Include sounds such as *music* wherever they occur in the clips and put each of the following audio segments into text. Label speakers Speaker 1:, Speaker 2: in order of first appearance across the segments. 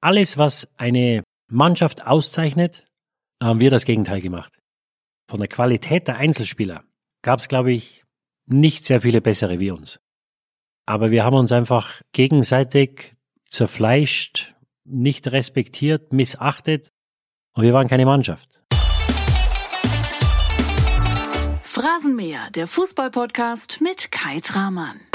Speaker 1: alles, was eine Mannschaft auszeichnet, haben wir das Gegenteil gemacht. Von der Qualität der Einzelspieler gab es, glaube ich, nicht sehr viele bessere wie uns. Aber wir haben uns einfach gegenseitig zerfleischt, nicht respektiert, missachtet und wir waren keine Mannschaft.
Speaker 2: Phrasenmäher, der Fußballpodcast mit Kai Tramann.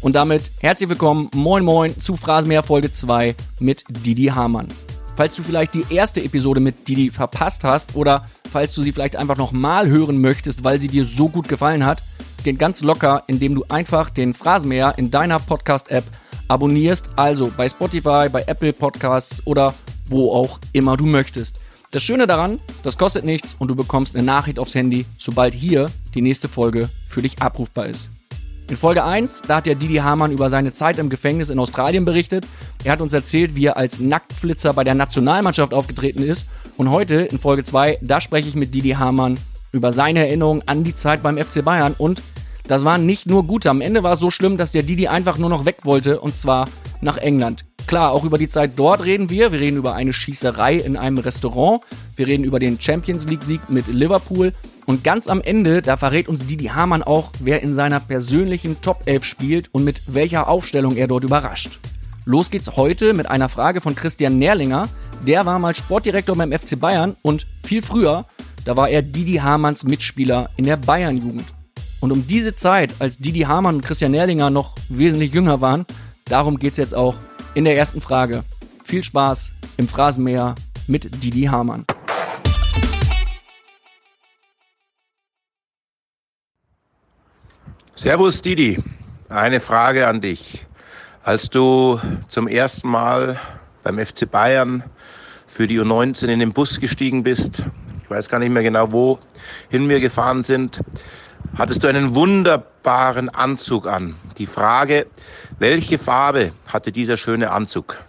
Speaker 3: Und damit herzlich willkommen, moin moin, zu Phrasenmäher Folge 2 mit Didi Hamann. Falls du vielleicht die erste Episode mit Didi verpasst hast oder falls du sie vielleicht einfach nochmal hören möchtest, weil sie dir so gut gefallen hat, geht ganz locker, indem du einfach den Phrasenmäher in deiner Podcast-App abonnierst, also bei Spotify, bei Apple Podcasts oder wo auch immer du möchtest. Das Schöne daran, das kostet nichts und du bekommst eine Nachricht aufs Handy, sobald hier die nächste Folge für dich abrufbar ist. In Folge 1, da hat der Didi Hamann über seine Zeit im Gefängnis in Australien berichtet. Er hat uns erzählt, wie er als Nacktflitzer bei der Nationalmannschaft aufgetreten ist. Und heute, in Folge 2, da spreche ich mit Didi Hamann über seine Erinnerungen an die Zeit beim FC Bayern. Und das waren nicht nur gute. Am Ende war es so schlimm, dass der Didi einfach nur noch weg wollte. Und zwar nach England. Klar, auch über die Zeit dort reden wir. Wir reden über eine Schießerei in einem Restaurant. Wir reden über den Champions League-Sieg mit Liverpool. Und ganz am Ende, da verrät uns Didi Hamann auch, wer in seiner persönlichen Top 11 spielt und mit welcher Aufstellung er dort überrascht. Los geht's heute mit einer Frage von Christian Nährlinger. Der war mal Sportdirektor beim FC Bayern und viel früher, da war er Didi Hamanns Mitspieler in der Bayern-Jugend. Und um diese Zeit, als Didi Hamann und Christian Nährlinger noch wesentlich jünger waren, darum geht's jetzt auch in der ersten Frage. Viel Spaß im Phrasenmäher mit Didi Hamann.
Speaker 4: Servus Didi, eine Frage an dich. Als du zum ersten Mal beim FC Bayern für die U19 in den Bus gestiegen bist, ich weiß gar nicht mehr genau, wohin wir gefahren sind, hattest du einen wunderbaren Anzug an. Die Frage, welche Farbe hatte dieser schöne Anzug?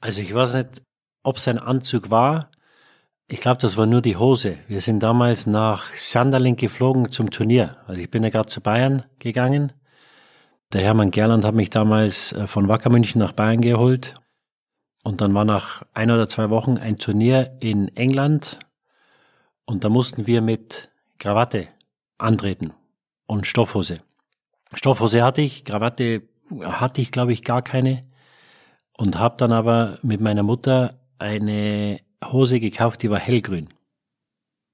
Speaker 1: Also ich weiß nicht, ob es ein Anzug war, ich glaube, das war nur die Hose. Wir sind damals nach Sanderling geflogen zum Turnier. Also ich bin ja gerade zu Bayern gegangen. Der Hermann Gerland hat mich damals äh, von Wacker München nach Bayern geholt. Und dann war nach ein oder zwei Wochen ein Turnier in England. Und da mussten wir mit Krawatte antreten und Stoffhose. Stoffhose hatte ich, Krawatte hatte ich, glaube ich, gar keine. Und habe dann aber mit meiner Mutter eine Hose gekauft, die war hellgrün.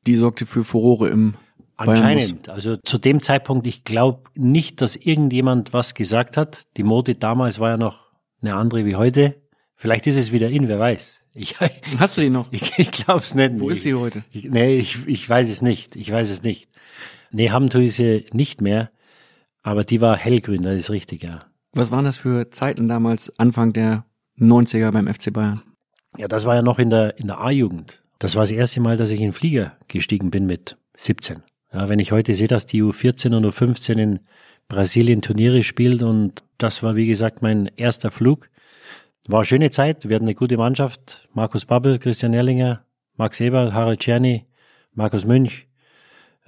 Speaker 3: Die sorgte für Furore im
Speaker 1: Anscheinend. Also zu dem Zeitpunkt, ich glaube nicht, dass irgendjemand was gesagt hat. Die Mode damals war ja noch eine andere wie heute. Vielleicht ist es wieder in, wer weiß.
Speaker 3: Ich, Hast du die noch?
Speaker 1: Ich, ich glaube es nicht.
Speaker 3: Wo ist sie heute?
Speaker 1: Ich, nee, ich, ich weiß es nicht. Ich weiß es nicht. Nee, haben tue ich sie nicht mehr. Aber die war hellgrün, das ist richtig, ja.
Speaker 3: Was waren das für Zeiten damals, Anfang der 90er beim FC Bayern?
Speaker 1: Ja, das war ja noch in der, in der A-Jugend. Das war das erste Mal, dass ich in den Flieger gestiegen bin mit 17. Ja, wenn ich heute sehe, dass die U14 und U15 in Brasilien Turniere spielt und das war, wie gesagt, mein erster Flug. War eine schöne Zeit. Wir hatten eine gute Mannschaft. Markus Babbel, Christian Erlinger, Max Eberl, Harald Czerny, Markus Münch,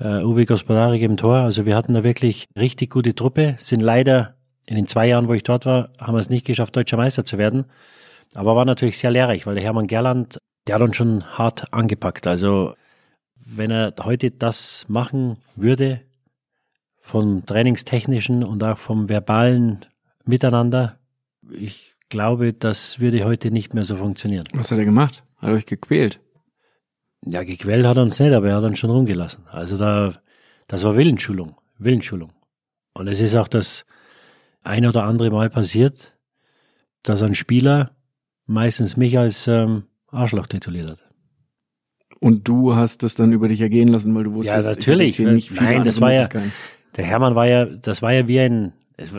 Speaker 1: uh, Uwe Gospodarik im Tor. Also wir hatten da wirklich richtig gute Truppe. Sind leider in den zwei Jahren, wo ich dort war, haben wir es nicht geschafft, deutscher Meister zu werden. Aber war natürlich sehr lehrreich, weil der Hermann Gerland, der hat uns schon hart angepackt. Also wenn er heute das machen würde, vom trainingstechnischen und auch vom verbalen Miteinander, ich glaube, das würde heute nicht mehr so funktionieren.
Speaker 3: Was hat er gemacht? Hat er euch gequält?
Speaker 1: Ja, gequält hat er uns nicht, aber er hat uns schon rumgelassen. Also da, das war Willensschulung, Willensschulung. Und es ist auch das ein oder andere Mal passiert, dass ein Spieler meistens mich als ähm, Arschloch tituliert hat.
Speaker 3: Und du hast das dann über dich ergehen lassen, weil du wusstest,
Speaker 1: ja, natürlich. Ich nicht Nein, das war ja, der Hermann war ja, das war ja wie ein,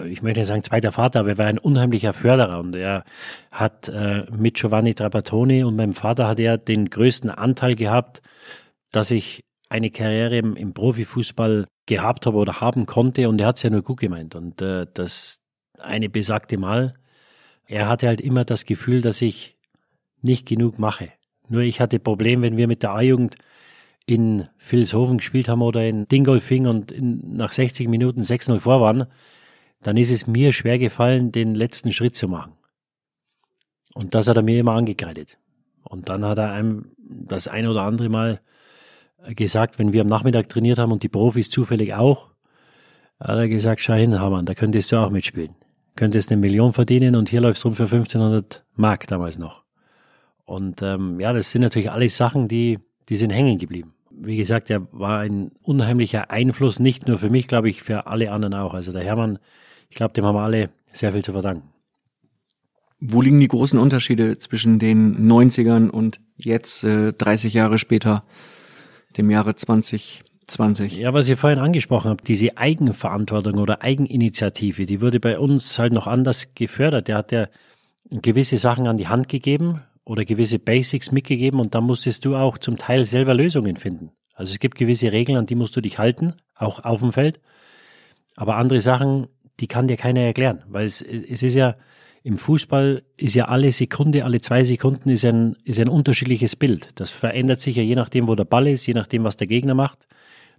Speaker 1: ich möchte sagen zweiter Vater, aber er war ein unheimlicher Förderer und er hat äh, mit Giovanni Trapattoni und meinem Vater hat er den größten Anteil gehabt, dass ich eine Karriere im, im Profifußball gehabt habe oder haben konnte und er hat es ja nur gut gemeint und äh, das eine besagte Mal er hatte halt immer das Gefühl, dass ich nicht genug mache. Nur ich hatte Problem, wenn wir mit der A-Jugend in Vilshofen gespielt haben oder in Dingolfing und in, nach 60 Minuten 6-0 vor waren, dann ist es mir schwer gefallen, den letzten Schritt zu machen. Und das hat er mir immer angekreidet. Und dann hat er einem das ein oder andere Mal gesagt, wenn wir am Nachmittag trainiert haben und die Profis zufällig auch, hat er gesagt, schau hin, Hamann, da könntest du auch mitspielen. Könntest eine Million verdienen und hier läufst rum für 1500 Mark damals noch. Und ähm, ja, das sind natürlich alles Sachen, die, die sind hängen geblieben. Wie gesagt, er war ein unheimlicher Einfluss, nicht nur für mich, glaube ich, für alle anderen auch. Also der Hermann, ich glaube, dem haben wir alle sehr viel zu verdanken.
Speaker 3: Wo liegen die großen Unterschiede zwischen den 90ern und jetzt äh, 30 Jahre später, dem Jahre 2020?
Speaker 1: Ja, was ihr vorhin angesprochen habt, diese Eigenverantwortung oder Eigeninitiative, die wurde bei uns halt noch anders gefördert. Der hat ja gewisse Sachen an die Hand gegeben oder gewisse Basics mitgegeben und da musstest du auch zum Teil selber Lösungen finden. Also es gibt gewisse Regeln, an die musst du dich halten, auch auf dem Feld. Aber andere Sachen, die kann dir keiner erklären, weil es, es ist ja, im Fußball ist ja alle Sekunde, alle zwei Sekunden ist ein, ist ein unterschiedliches Bild. Das verändert sich ja je nachdem, wo der Ball ist, je nachdem, was der Gegner macht.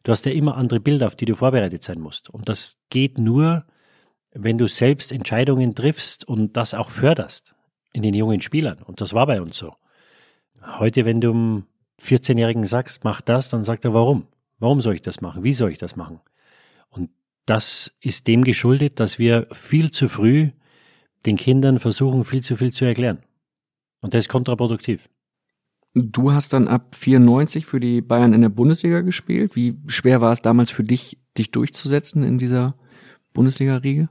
Speaker 1: Du hast ja immer andere Bilder, auf die du vorbereitet sein musst. Und das geht nur, wenn du selbst Entscheidungen triffst und das auch förderst in den jungen Spielern. Und das war bei uns so. Heute, wenn du einem 14-Jährigen sagst, mach das, dann sagt er, warum? Warum soll ich das machen? Wie soll ich das machen? Und das ist dem geschuldet, dass wir viel zu früh den Kindern versuchen, viel zu viel zu erklären. Und das ist kontraproduktiv.
Speaker 3: Du hast dann ab 94 für die Bayern in der Bundesliga gespielt. Wie schwer war es damals für dich, dich durchzusetzen in dieser Bundesliga-Riege?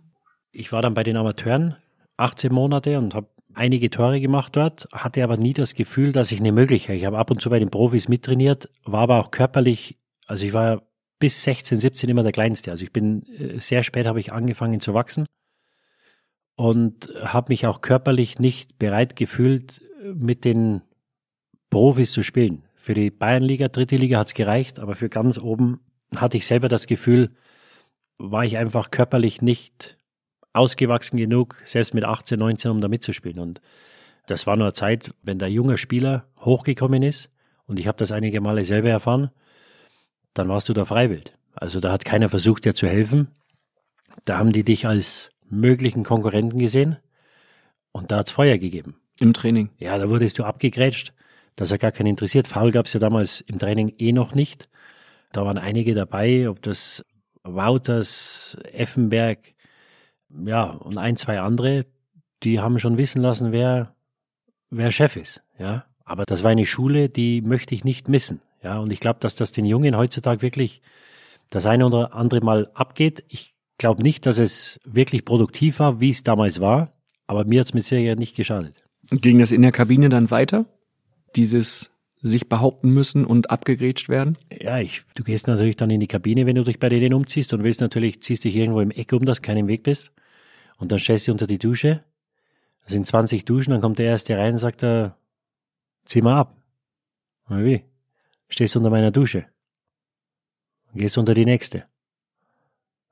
Speaker 1: Ich war dann bei den Amateuren 18 Monate und habe einige Tore gemacht dort, hatte aber nie das Gefühl, dass ich eine Möglichkeit. Ich habe ab und zu bei den Profis mittrainiert, war aber auch körperlich, also ich war bis 16, 17 immer der Kleinste. Also ich bin äh, sehr spät habe ich angefangen zu wachsen und habe mich auch körperlich nicht bereit gefühlt, mit den Profis zu spielen. Für die Bayernliga, dritte Liga hat's gereicht, aber für ganz oben hatte ich selber das Gefühl, war ich einfach körperlich nicht ausgewachsen genug, selbst mit 18, 19, um da mitzuspielen. Und das war nur eine Zeit, wenn der junge Spieler hochgekommen ist, und ich habe das einige Male selber erfahren, dann warst du da freiwillig. Also da hat keiner versucht, dir zu helfen. Da haben die dich als möglichen Konkurrenten gesehen und da hat's Feuer gegeben.
Speaker 3: Im Training?
Speaker 1: Ja, da wurdest du abgegrätscht. Das hat gar keinen interessiert. Foul gab's ja damals im Training eh noch nicht. Da waren einige dabei, ob das Wouters, Effenberg, ja, und ein, zwei andere, die haben schon wissen lassen, wer, wer Chef ist, ja. Aber das war eine Schule, die möchte ich nicht missen, ja. Und ich glaube, dass das den Jungen heutzutage wirklich das eine oder andere Mal abgeht. Ich glaube nicht, dass es wirklich produktiv war, wie es damals war, aber mir hat es mit Sicherheit nicht geschadet.
Speaker 3: Ging das in der Kabine dann weiter? Dieses sich behaupten müssen und abgegrätscht werden?
Speaker 1: Ja, ich, du gehst natürlich dann in die Kabine, wenn du dich bei denen umziehst und willst natürlich, ziehst dich irgendwo im Eck um, dass keinen Weg bist. Und dann stellst du unter die Dusche. Das sind 20 Duschen, dann kommt der erste rein und sagt er, zieh mal ab. Wie? Stehst unter meiner Dusche. Gehst unter die nächste.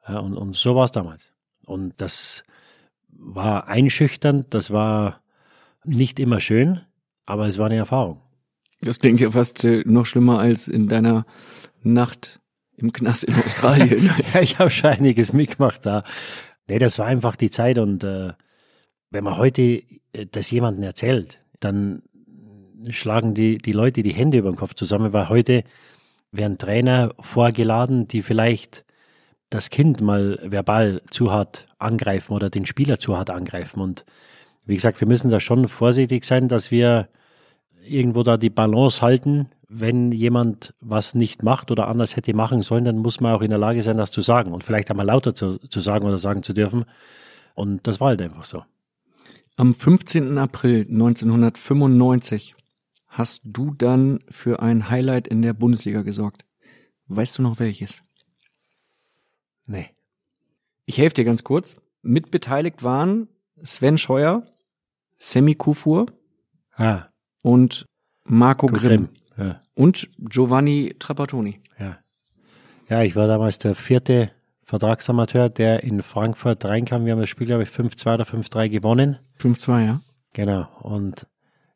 Speaker 1: Ja, und, und so war es damals. Und das war einschüchternd, das war nicht immer schön, aber es war eine Erfahrung.
Speaker 3: Das klingt ja fast äh, noch schlimmer als in deiner Nacht im Knast in Australien. *laughs*
Speaker 1: ja, ich habe schon einiges mitgemacht da. Nee, das war einfach die Zeit und äh, wenn man heute äh, das jemandem erzählt, dann schlagen die, die Leute die Hände über den Kopf zusammen, weil heute werden Trainer vorgeladen, die vielleicht das Kind mal verbal zu hart angreifen oder den Spieler zu hart angreifen. Und wie gesagt, wir müssen da schon vorsichtig sein, dass wir irgendwo da die Balance halten. Wenn jemand was nicht macht oder anders hätte machen sollen, dann muss man auch in der Lage sein, das zu sagen und vielleicht einmal lauter zu, zu sagen oder sagen zu dürfen. Und das war halt einfach so.
Speaker 3: Am 15. April 1995 hast du dann für ein Highlight in der Bundesliga gesorgt. Weißt du noch welches?
Speaker 1: Nee.
Speaker 3: Ich helfe dir ganz kurz. Mitbeteiligt waren Sven Scheuer, Sammy Kufur
Speaker 1: Ah,
Speaker 3: und Marco Grimm.
Speaker 1: Grimm. Ja,
Speaker 3: und Giovanni Trapattoni.
Speaker 1: ja. Ja, ich war damals der vierte Vertragsamateur, der in Frankfurt reinkam. Wir haben das Spiel, glaube ich, 5-2 oder 5-3 gewonnen.
Speaker 3: 5-2, ja.
Speaker 1: Genau. Und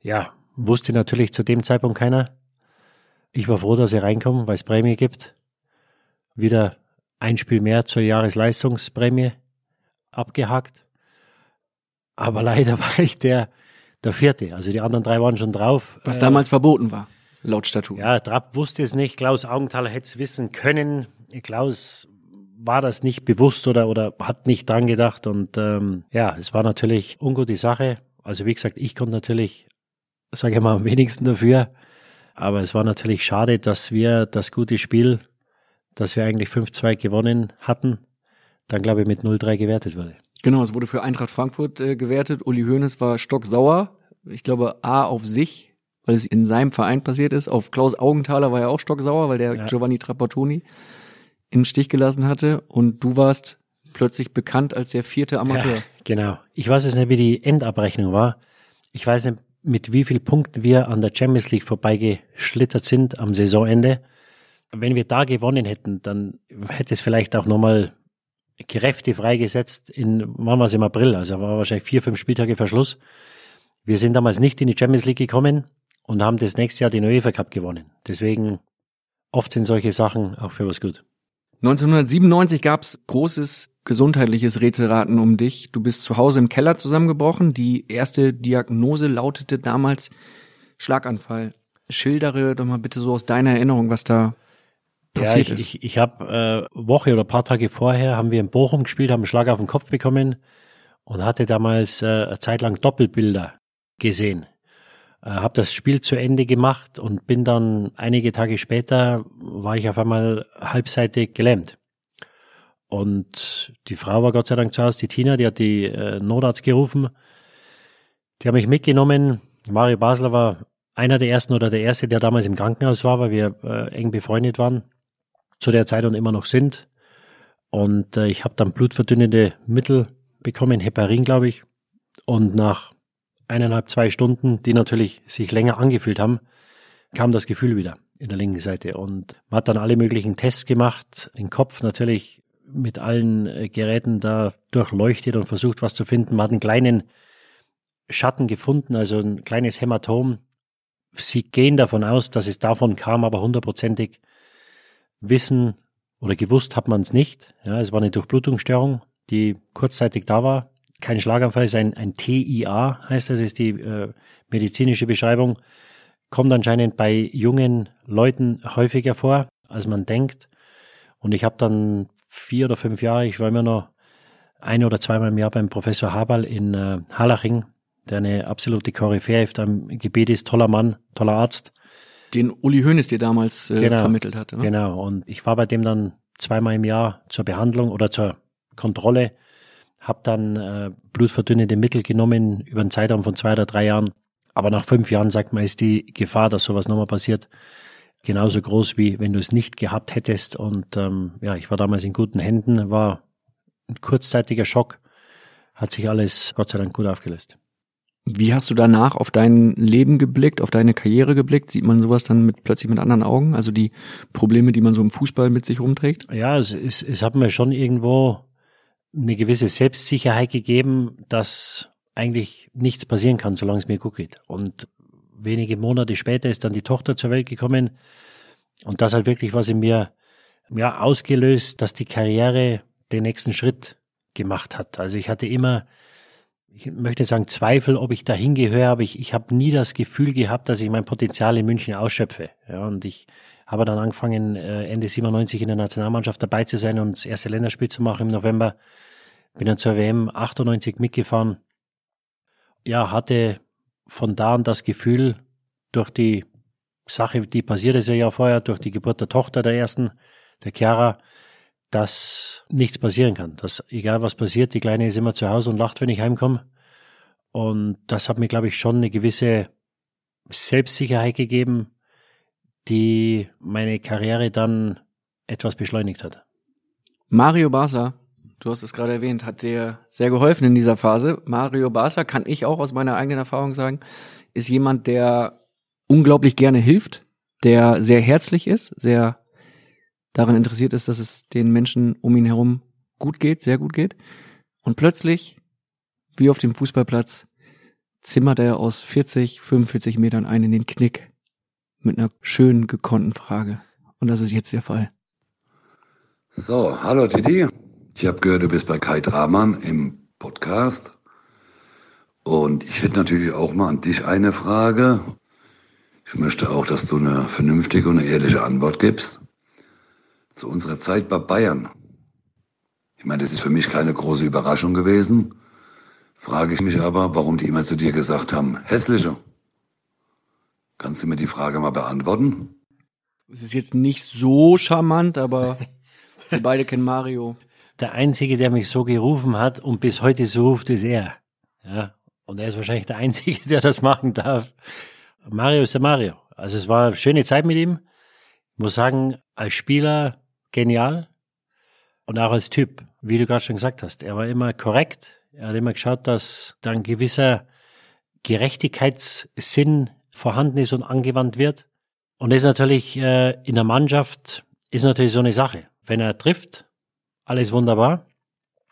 Speaker 1: ja, wusste natürlich zu dem Zeitpunkt keiner. Ich war froh, dass ich reinkomme, weil es Prämie gibt. Wieder ein Spiel mehr zur Jahresleistungsprämie. abgehakt. Aber *laughs* leider war ich der, der vierte. Also die anderen drei waren schon drauf.
Speaker 3: Was äh, damals verboten war, laut Statut.
Speaker 1: Ja, Trapp wusste es nicht. Klaus Augenthaler hätte es wissen können. Klaus war das nicht bewusst oder, oder hat nicht dran gedacht. Und ähm, ja, es war natürlich ungute Sache. Also wie gesagt, ich konnte natürlich, sage ich mal, am wenigsten dafür. Aber es war natürlich schade, dass wir das gute Spiel, das wir eigentlich 5-2 gewonnen hatten, dann glaube ich mit 0-3 gewertet wurde.
Speaker 3: Genau, es wurde für Eintracht Frankfurt äh, gewertet. Uli Hoeneß war stocksauer. Ich glaube, A auf sich, weil es in seinem Verein passiert ist. Auf Klaus Augenthaler war er auch stocksauer, weil der ja. Giovanni Trapattoni im Stich gelassen hatte. Und du warst plötzlich bekannt als der vierte Amateur. Ja,
Speaker 1: genau. Ich weiß jetzt nicht, wie die Endabrechnung war. Ich weiß nicht, mit wie viel Punkten wir an der Champions League vorbeigeschlittert sind am Saisonende. Wenn wir da gewonnen hätten, dann hätte es vielleicht auch nochmal Kräfte freigesetzt in, wann war es im April, also war wahrscheinlich vier, fünf Spieltage Verschluss. Wir sind damals nicht in die Champions League gekommen und haben das nächste Jahr den UEFA Cup gewonnen. Deswegen oft sind solche Sachen auch für was gut.
Speaker 3: 1997 gab's großes gesundheitliches Rätselraten um dich. Du bist zu Hause im Keller zusammengebrochen. Die erste Diagnose lautete damals Schlaganfall. Schildere doch mal bitte so aus deiner Erinnerung, was da passiert
Speaker 1: ja,
Speaker 3: ich,
Speaker 1: ist. Ich, ich habe äh, Woche oder paar Tage vorher haben wir in Bochum gespielt, haben einen Schlag auf den Kopf bekommen und hatte damals äh, eine Zeit lang Doppelbilder gesehen. Äh, habe das Spiel zu Ende gemacht und bin dann einige Tage später war ich auf einmal halbseitig gelähmt. Und die Frau war Gott sei Dank zu Hause, die Tina, die hat die äh, Notarzt gerufen. Die haben mich mitgenommen. Mario Basler war einer der ersten oder der erste, der damals im Krankenhaus war, weil wir äh, eng befreundet waren zu der Zeit und immer noch sind. Und äh, ich habe dann blutverdünnende Mittel bekommen, Heparin, glaube ich. Und nach eineinhalb, zwei Stunden, die natürlich sich länger angefühlt haben, kam das Gefühl wieder in der linken Seite. Und man hat dann alle möglichen Tests gemacht, den Kopf natürlich mit allen äh, Geräten da durchleuchtet und versucht, was zu finden. Man hat einen kleinen Schatten gefunden, also ein kleines Hämatom. Sie gehen davon aus, dass es davon kam, aber hundertprozentig wissen oder gewusst hat man es nicht. Ja, es war eine Durchblutungsstörung, die kurzzeitig da war. Kein Schlaganfall, ist ein, ein TIA, heißt das, ist die äh, medizinische Beschreibung. Kommt anscheinend bei jungen Leuten häufiger vor, als man denkt. Und ich habe dann vier oder fünf Jahre, ich war immer noch ein oder zweimal im Jahr beim Professor Haberl in äh, Harlaching, der eine absolute Koryphäe auf dem Gebiet ist, toller Mann, toller Arzt
Speaker 3: den Uli Hoeneß dir damals äh, genau, vermittelt hatte.
Speaker 1: Ne? Genau, und ich war bei dem dann zweimal im Jahr zur Behandlung oder zur Kontrolle, habe dann äh, blutverdünnende Mittel genommen über einen Zeitraum von zwei oder drei Jahren. Aber nach fünf Jahren, sagt man, ist die Gefahr, dass sowas nochmal passiert, genauso groß, wie wenn du es nicht gehabt hättest. Und ähm, ja, ich war damals in guten Händen, war ein kurzzeitiger Schock, hat sich alles Gott sei Dank gut aufgelöst.
Speaker 3: Wie hast du danach auf dein Leben geblickt, auf deine Karriere geblickt? Sieht man sowas dann mit, plötzlich mit anderen Augen? Also die Probleme, die man so im Fußball mit sich rumträgt?
Speaker 1: Ja, es, es, es hat mir schon irgendwo eine gewisse Selbstsicherheit gegeben, dass eigentlich nichts passieren kann, solange es mir gut geht. Und wenige Monate später ist dann die Tochter zur Welt gekommen. Und das hat wirklich was in mir ja, ausgelöst, dass die Karriere den nächsten Schritt gemacht hat. Also ich hatte immer ich möchte sagen, Zweifel, ob ich da hingehöre, aber ich, ich habe nie das Gefühl gehabt, dass ich mein Potenzial in München ausschöpfe. Ja, und ich habe dann angefangen, äh, Ende 97 in der Nationalmannschaft dabei zu sein und das erste Länderspiel zu machen im November. Bin dann zur WM 98 mitgefahren. Ja, hatte von da an das Gefühl, durch die Sache, die passiert ist ja ja vorher, durch die Geburt der Tochter der ersten, der Chiara, dass nichts passieren kann. Dass egal was passiert, die Kleine ist immer zu Hause und lacht, wenn ich heimkomme. Und das hat mir, glaube ich, schon eine gewisse Selbstsicherheit gegeben, die meine Karriere dann etwas beschleunigt hat.
Speaker 3: Mario Basler, du hast es gerade erwähnt, hat dir sehr geholfen in dieser Phase. Mario Basler, kann ich auch aus meiner eigenen Erfahrung sagen, ist jemand, der unglaublich gerne hilft, der sehr herzlich ist, sehr daran interessiert ist, dass es den Menschen um ihn herum gut geht, sehr gut geht. Und plötzlich, wie auf dem Fußballplatz, zimmert er aus 40, 45 Metern einen in den Knick mit einer schönen gekonnten Frage. Und das ist jetzt der Fall.
Speaker 5: So, hallo Didi. Ich habe gehört, du bist bei Kai Dramann im Podcast. Und ich hätte natürlich auch mal an dich eine Frage. Ich möchte auch, dass du eine vernünftige und eine ehrliche Antwort gibst. Zu unserer Zeit bei Bayern. Ich meine, das ist für mich keine große Überraschung gewesen. Frage ich mich aber, warum die immer zu dir gesagt haben, hässliche. Kannst du mir die Frage mal beantworten?
Speaker 3: Es ist jetzt nicht so charmant, aber *laughs* wir beide kennen Mario.
Speaker 1: Der Einzige, der mich so gerufen hat und bis heute so ruft, ist er. Ja. Und er ist wahrscheinlich der Einzige, *laughs* der das machen darf. Mario ist der Mario. Also es war eine schöne Zeit mit ihm. Ich muss sagen, als Spieler genial und auch als Typ, wie du gerade schon gesagt hast. Er war immer korrekt. Er hat immer geschaut, dass da ein gewisser Gerechtigkeitssinn vorhanden ist und angewandt wird. Und das ist natürlich äh, in der Mannschaft ist natürlich so eine Sache. Wenn er trifft, alles wunderbar.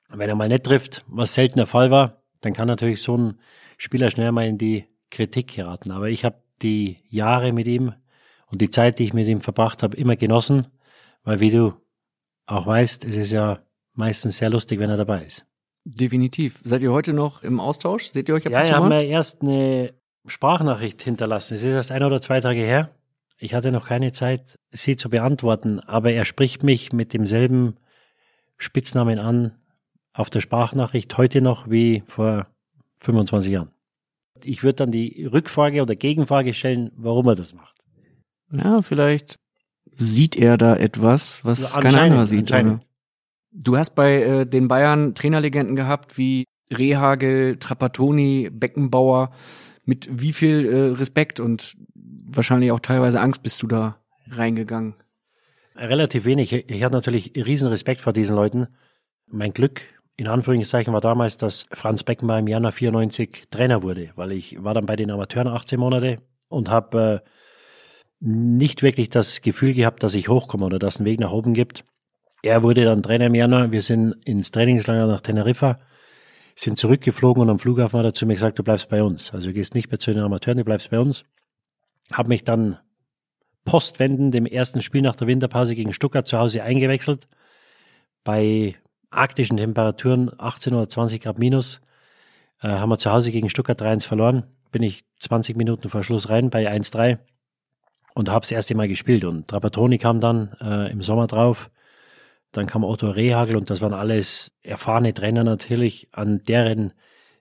Speaker 1: Wenn er mal nicht trifft, was selten der Fall war, dann kann natürlich so ein Spieler schnell mal in die Kritik geraten. Aber ich habe die Jahre mit ihm und die Zeit, die ich mit ihm verbracht habe, immer genossen, weil wie du auch weißt, es ist ja meistens sehr lustig, wenn er dabei ist.
Speaker 3: Definitiv. Seid ihr heute noch im Austausch? Seht ihr euch ab
Speaker 1: Ja,
Speaker 3: und zu
Speaker 1: wir haben ja erst eine Sprachnachricht hinterlassen. Es ist erst ein oder zwei Tage her. Ich hatte noch keine Zeit, sie zu beantworten, aber er spricht mich mit demselben Spitznamen an auf der Sprachnachricht heute noch wie vor 25 Jahren. Ich würde dann die Rückfrage oder Gegenfrage stellen, warum er das macht.
Speaker 3: Ja, vielleicht sieht er da etwas, was
Speaker 1: Ja,
Speaker 3: kein anderer sieht. Du hast bei äh, den Bayern Trainerlegenden gehabt wie Rehagel, Trapattoni, Beckenbauer. Mit wie viel äh, Respekt und wahrscheinlich auch teilweise Angst bist du da reingegangen?
Speaker 1: Relativ wenig. Ich hatte natürlich riesen Respekt vor diesen Leuten. Mein Glück, in Anführungszeichen, war damals, dass Franz Beckenbauer im Januar 94 Trainer wurde, weil ich war dann bei den Amateuren 18 Monate und habe äh, nicht wirklich das Gefühl gehabt, dass ich hochkomme oder dass es einen Weg nach oben gibt. Er wurde dann Trainer im Januar. Wir sind ins Trainingslager nach Teneriffa, sind zurückgeflogen und am Flughafen hat er zu mir gesagt, du bleibst bei uns. Also du gehst nicht mehr zu den Amateuren, du bleibst bei uns. Hab mich dann postwendend im ersten Spiel nach der Winterpause gegen Stuttgart zu Hause eingewechselt. Bei arktischen Temperaturen 18 oder 20 Grad minus äh, haben wir zu Hause gegen Stuttgart 3-1 verloren. Bin ich 20 Minuten vor Schluss rein bei 1-3 und habe das erste Mal gespielt. Und Trapattoni kam dann äh, im Sommer drauf. Dann kam Otto Rehagel und das waren alles erfahrene Trainer natürlich, an deren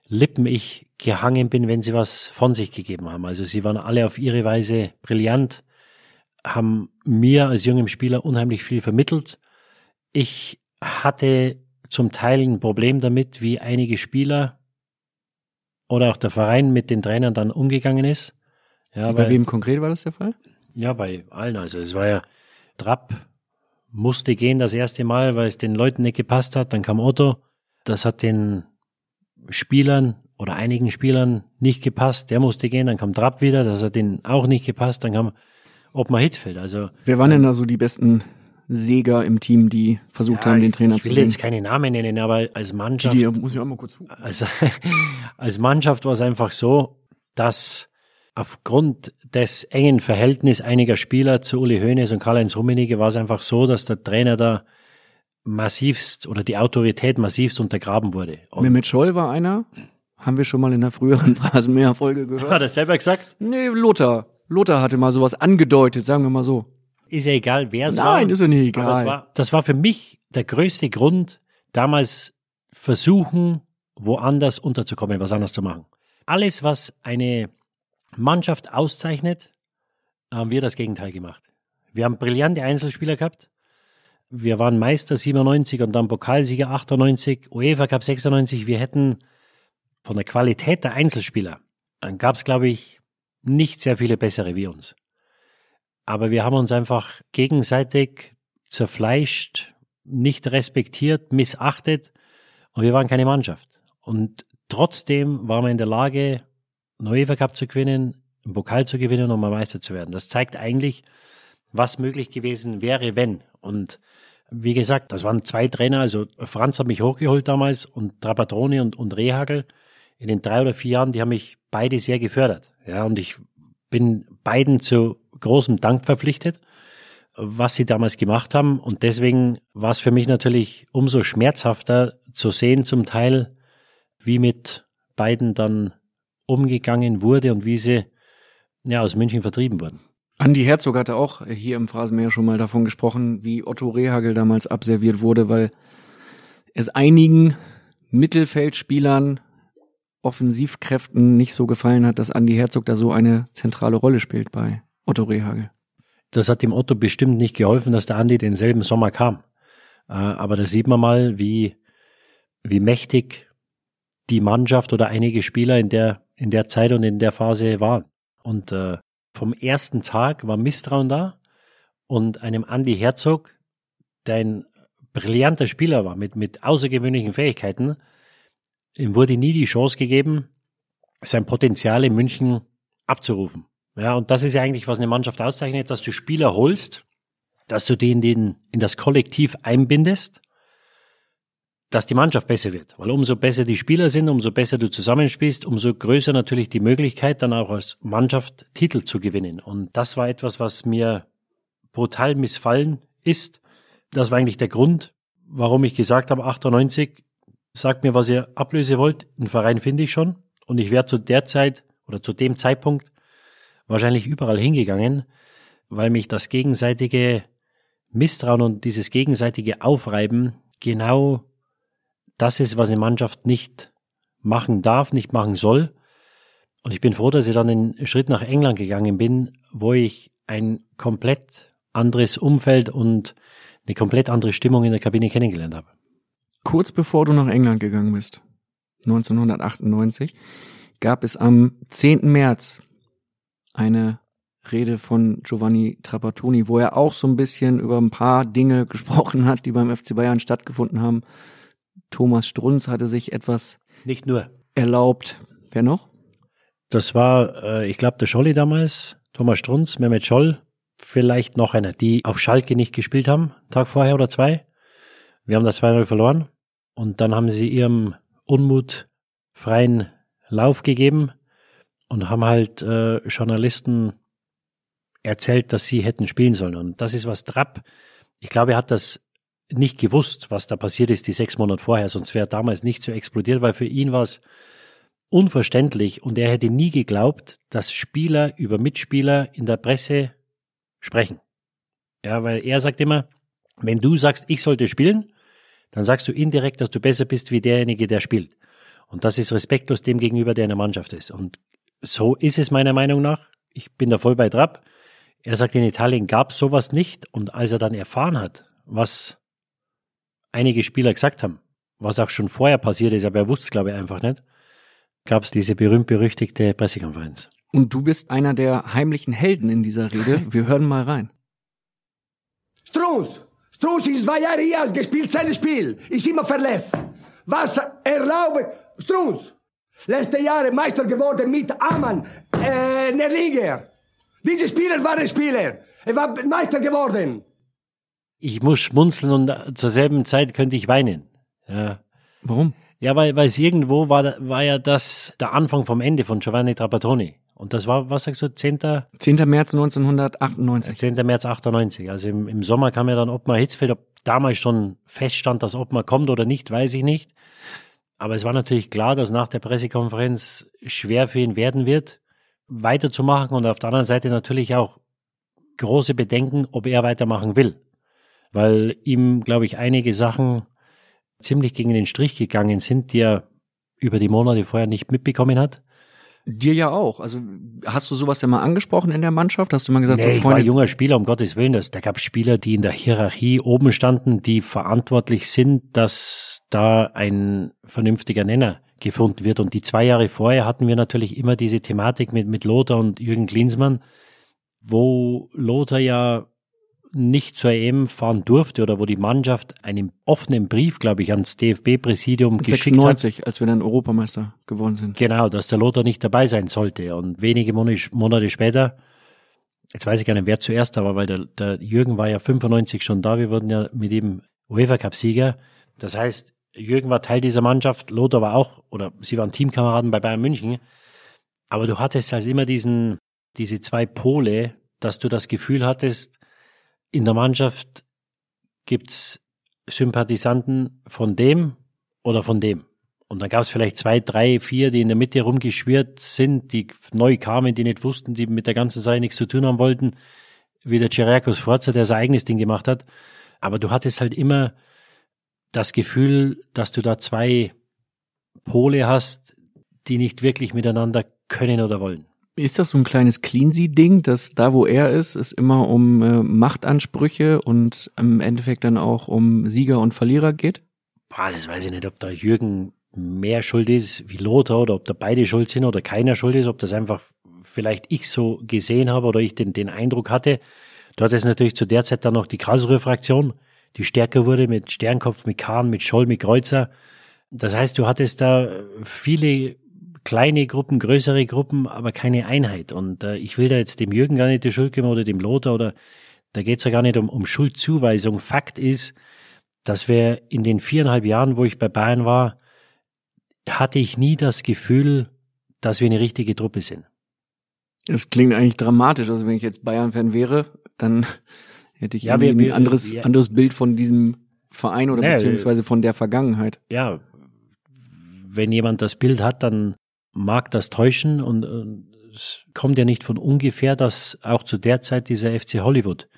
Speaker 1: Lippen ich gehangen bin, wenn sie was von sich gegeben haben. Also sie waren alle auf ihre Weise brillant, haben mir als jungem Spieler unheimlich viel vermittelt. Ich hatte zum Teil ein Problem damit, wie einige Spieler oder auch der Verein mit den Trainern dann umgegangen ist. Ja,
Speaker 3: bei
Speaker 1: weil-
Speaker 3: wem konkret war das der Fall?
Speaker 1: ja, bei allen. Also es war ja Trapp musste gehen das erste Mal, weil es den Leuten nicht gepasst hat. Dann kam Otto. Das hat den Spielern oder einigen Spielern nicht gepasst. Der musste gehen. Dann kam Trapp wieder. Das hat denen auch nicht gepasst. Dann kam Ottmar Hitzfeld. Also
Speaker 3: Wer waren denn da so die besten Seger im Team, die versucht
Speaker 1: ja,
Speaker 3: haben, den Trainer
Speaker 1: ich
Speaker 3: zu
Speaker 1: will
Speaker 3: sehen?
Speaker 1: jetzt keine Namen nennen, aber als Mannschaft
Speaker 3: Die, die muss ich auch mal kurz
Speaker 1: Also, *laughs* als Mannschaft war es einfach so, dass aufgrund des engen Verhältnisses einiger Spieler zu Uli Hoeneß und Karl-Heinz Rummenigge war es einfach so, dass der Trainer da massivst oder die Autorität massivst untergraben wurde. Und
Speaker 3: Mehmet Scholl war einer. Haben wir schon mal in der früheren *laughs* Phrasenmäher-Folge gehört?
Speaker 1: hat er selber gesagt,
Speaker 3: Nee, Lothar. Lothar hatte mal sowas angedeutet, sagen wir mal so.
Speaker 1: ist ja egal, wer es war.
Speaker 3: Nein, ist ja nicht egal.
Speaker 1: war, das war für mich der größte Grund, damals versuchen, woanders unterzukommen, was anders zu machen. Alles, was eine Mannschaft auszeichnet, haben wir das Gegenteil gemacht. Wir haben brillante Einzelspieler gehabt. Wir waren Meister 97 und dann Pokalsieger 98, UEFA Cup 96. Wir hätten von der Qualität der Einzelspieler, dann gab es, glaube ich, nicht sehr viele bessere wie uns. Aber wir haben uns einfach gegenseitig zerfleischt, nicht respektiert, missachtet und wir waren keine Mannschaft. Und trotzdem waren wir in der Lage, UEFA Cup zu gewinnen, einen Pokal zu gewinnen und mal Meister zu werden. Das zeigt eigentlich, was möglich gewesen wäre, wenn. Und wie gesagt, das waren zwei Trainer, also Franz hat mich hochgeholt damals und Trapatroni und, und Rehagel in den drei oder vier Jahren, die haben mich beide sehr gefördert. Ja, und ich bin beiden zu großem Dank verpflichtet. was sie damals gemacht haben. Und deswegen war es für mich natürlich umso schmerzhafter zu sehen, zum Teil, wie mit beiden dann umgegangen wurde und wie sie ja, aus München vertrieben wurden.
Speaker 3: Andi Herzog hatte auch hier im Phrasenmäher schon mal davon gesprochen, wie Otto Rehagel damals abserviert wurde, weil es einigen Mittelfeldspielern, Offensivkräften nicht so gefallen hat, dass Andi Herzog da so eine zentrale Rolle spielt bei Otto Rehagel.
Speaker 1: Das hat dem Otto bestimmt nicht geholfen, dass der Andi denselben Sommer kam. Äh, aber da sieht man mal, wie, wie mächtig die Mannschaft oder einige Spieler in der, in der Zeit und in der Phase waren. Und äh, vom ersten Tag war Misstrauen da und einem Andy Herzog, der ein brillanter Spieler war mit, mit außergewöhnlichen Fähigkeiten, ihm wurde nie die Chance gegeben, sein Potenzial in München abzurufen. Ja, und das ist ja eigentlich, was eine Mannschaft auszeichnet, dass du Spieler holst, dass du den, den in das Kollektiv einbindest dass die Mannschaft besser wird. Weil umso besser die Spieler sind, umso besser du zusammenspielst, umso größer natürlich die Möglichkeit, dann auch als Mannschaft Titel zu gewinnen. Und das war etwas, was mir brutal missfallen ist. Das war eigentlich der Grund, warum ich gesagt habe, 98, sagt mir, was ihr Ablöse wollt. Einen Verein finde ich schon. Und ich wäre zu der Zeit oder zu dem Zeitpunkt wahrscheinlich überall hingegangen, weil mich das gegenseitige Misstrauen und dieses gegenseitige Aufreiben genau das ist, was eine Mannschaft nicht machen darf, nicht machen soll. Und ich bin froh, dass ich dann einen Schritt nach England gegangen bin, wo ich ein komplett anderes Umfeld und eine komplett andere Stimmung in der Kabine kennengelernt habe.
Speaker 3: Kurz bevor du nach England gegangen bist, 1998, gab es am 10. März eine Rede von Giovanni Trapattoni, wo er auch so ein bisschen über ein paar Dinge *laughs* gesprochen hat, die beim FC Bayern stattgefunden haben. Thomas Strunz hatte sich etwas
Speaker 1: nicht nur
Speaker 3: erlaubt. Wer noch?
Speaker 1: Das war, äh, ich glaube, der Scholli damals, Thomas Strunz, Mehmet Scholl, vielleicht noch einer, die auf Schalke nicht gespielt haben, Tag vorher oder zwei. Wir haben da 2-0 verloren und dann haben sie ihrem Unmut freien Lauf gegeben und haben halt äh, Journalisten erzählt, dass sie hätten spielen sollen. Und das ist was Trapp, ich glaube, er hat das nicht gewusst, was da passiert ist, die sechs Monate vorher, sonst wäre damals nicht so explodiert, weil für ihn war es unverständlich und er hätte nie geglaubt, dass Spieler über Mitspieler in der Presse sprechen. Ja, weil er sagt immer, wenn du sagst, ich sollte spielen, dann sagst du indirekt, dass du besser bist wie derjenige, der spielt. Und das ist respektlos dem gegenüber, der in der Mannschaft ist. Und so ist es meiner Meinung nach. Ich bin da voll bei Trapp. Er sagt, in Italien gab es sowas nicht. Und als er dann erfahren hat, was einige Spieler gesagt haben, was auch schon vorher passiert ist, aber er wusste es, glaube ich, einfach nicht, gab es diese berühmt-berüchtigte Pressekonferenz.
Speaker 3: Und du bist einer der heimlichen Helden in dieser Rede. Wir hören mal rein.
Speaker 6: Strunz! Strunz ist zwei Jahre hier, gespielt sein Spiel. Ist immer verletzt. Was erlaube... Strunz! Letzte Jahre Meister geworden mit Amann, äh, in der Liga. Diese Spieler waren Spieler. Er war Meister geworden
Speaker 1: ich muss schmunzeln und zur selben Zeit könnte ich weinen. Ja.
Speaker 3: Warum?
Speaker 1: Ja, weil, weil es irgendwo war, war ja das der Anfang vom Ende von Giovanni Trapattoni. Und das war, was sagst du, 10.
Speaker 3: 10. März 1998.
Speaker 1: 10. März 98. Also im, im Sommer kam ja dann Ottmar Hitzfeld. Ob damals schon feststand, dass Ottmar kommt oder nicht, weiß ich nicht. Aber es war natürlich klar, dass nach der Pressekonferenz schwer für ihn werden wird, weiterzumachen und auf der anderen Seite natürlich auch große Bedenken, ob er weitermachen will weil ihm, glaube ich, einige Sachen ziemlich gegen den Strich gegangen sind, die er über die Monate vorher nicht mitbekommen hat.
Speaker 3: Dir ja auch. Also hast du sowas ja mal angesprochen in der Mannschaft? Hast du mal gesagt,
Speaker 1: nee, so Freunde? Ich war junger Spieler, um Gottes Willen. Das, da gab es Spieler, die in der Hierarchie oben standen, die verantwortlich sind, dass da ein vernünftiger Nenner gefunden wird. Und die zwei Jahre vorher hatten wir natürlich immer diese Thematik mit, mit Lothar und Jürgen Klinsmann, wo Lothar ja nicht zur EM fahren durfte oder wo die Mannschaft einen offenen Brief, glaube ich, ans DFB-Präsidium geschickt 96,
Speaker 3: hat. als wir dann Europameister geworden sind.
Speaker 1: Genau, dass der Lothar nicht dabei sein sollte. Und wenige Monate später, jetzt weiß ich gar nicht, wer zuerst da war, weil der, der Jürgen war ja 95 schon da. Wir wurden ja mit ihm UEFA-Cup-Sieger. Das heißt, Jürgen war Teil dieser Mannschaft, Lothar war auch, oder sie waren Teamkameraden bei Bayern München. Aber du hattest halt immer diesen, diese zwei Pole, dass du das Gefühl hattest, in der Mannschaft gibt's Sympathisanten von dem oder von dem. Und dann gab es vielleicht zwei, drei, vier, die in der Mitte rumgeschwirrt sind, die neu kamen, die nicht wussten, die mit der ganzen Sache nichts zu tun haben wollten, wie der Ceriakos Forza, der sein eigenes Ding gemacht hat. Aber du hattest halt immer das Gefühl, dass du da zwei Pole hast, die nicht wirklich miteinander können oder wollen.
Speaker 3: Ist das so ein kleines Cleansy-Ding, dass da, wo er ist, es immer um äh, Machtansprüche und im Endeffekt dann auch um Sieger und Verlierer geht?
Speaker 1: Boah, das weiß ich nicht, ob da Jürgen mehr schuld ist wie Lothar oder ob da beide schuld sind oder keiner schuld ist, ob das einfach vielleicht ich so gesehen habe oder ich den, den Eindruck hatte. Dort ist natürlich zu der Zeit dann noch die Karlsruhe-Fraktion, die stärker wurde mit Sternkopf, mit Kahn, mit Scholl, mit Kreuzer. Das heißt, du hattest da viele kleine Gruppen, größere Gruppen, aber keine Einheit. Und äh, ich will da jetzt dem Jürgen gar nicht die Schuld geben oder dem Lothar oder da geht's ja gar nicht um, um Schuldzuweisung. Fakt ist, dass wir in den viereinhalb Jahren, wo ich bei Bayern war, hatte ich nie das Gefühl, dass wir eine richtige Truppe sind.
Speaker 3: Es klingt eigentlich dramatisch. Also wenn ich jetzt Bayern-Fan wäre, dann *laughs* hätte ich
Speaker 1: Ja, wir-
Speaker 3: ein anderes,
Speaker 1: ja.
Speaker 3: anderes Bild von diesem Verein oder
Speaker 1: Ja,
Speaker 3: beziehungsweise von der Vergangenheit.
Speaker 1: Ja, wenn jemand das Bild hat, dann mag das täuschen und äh, es kommt ja nicht von ungefähr, dass auch zu der Zeit dieser FC Hollywood,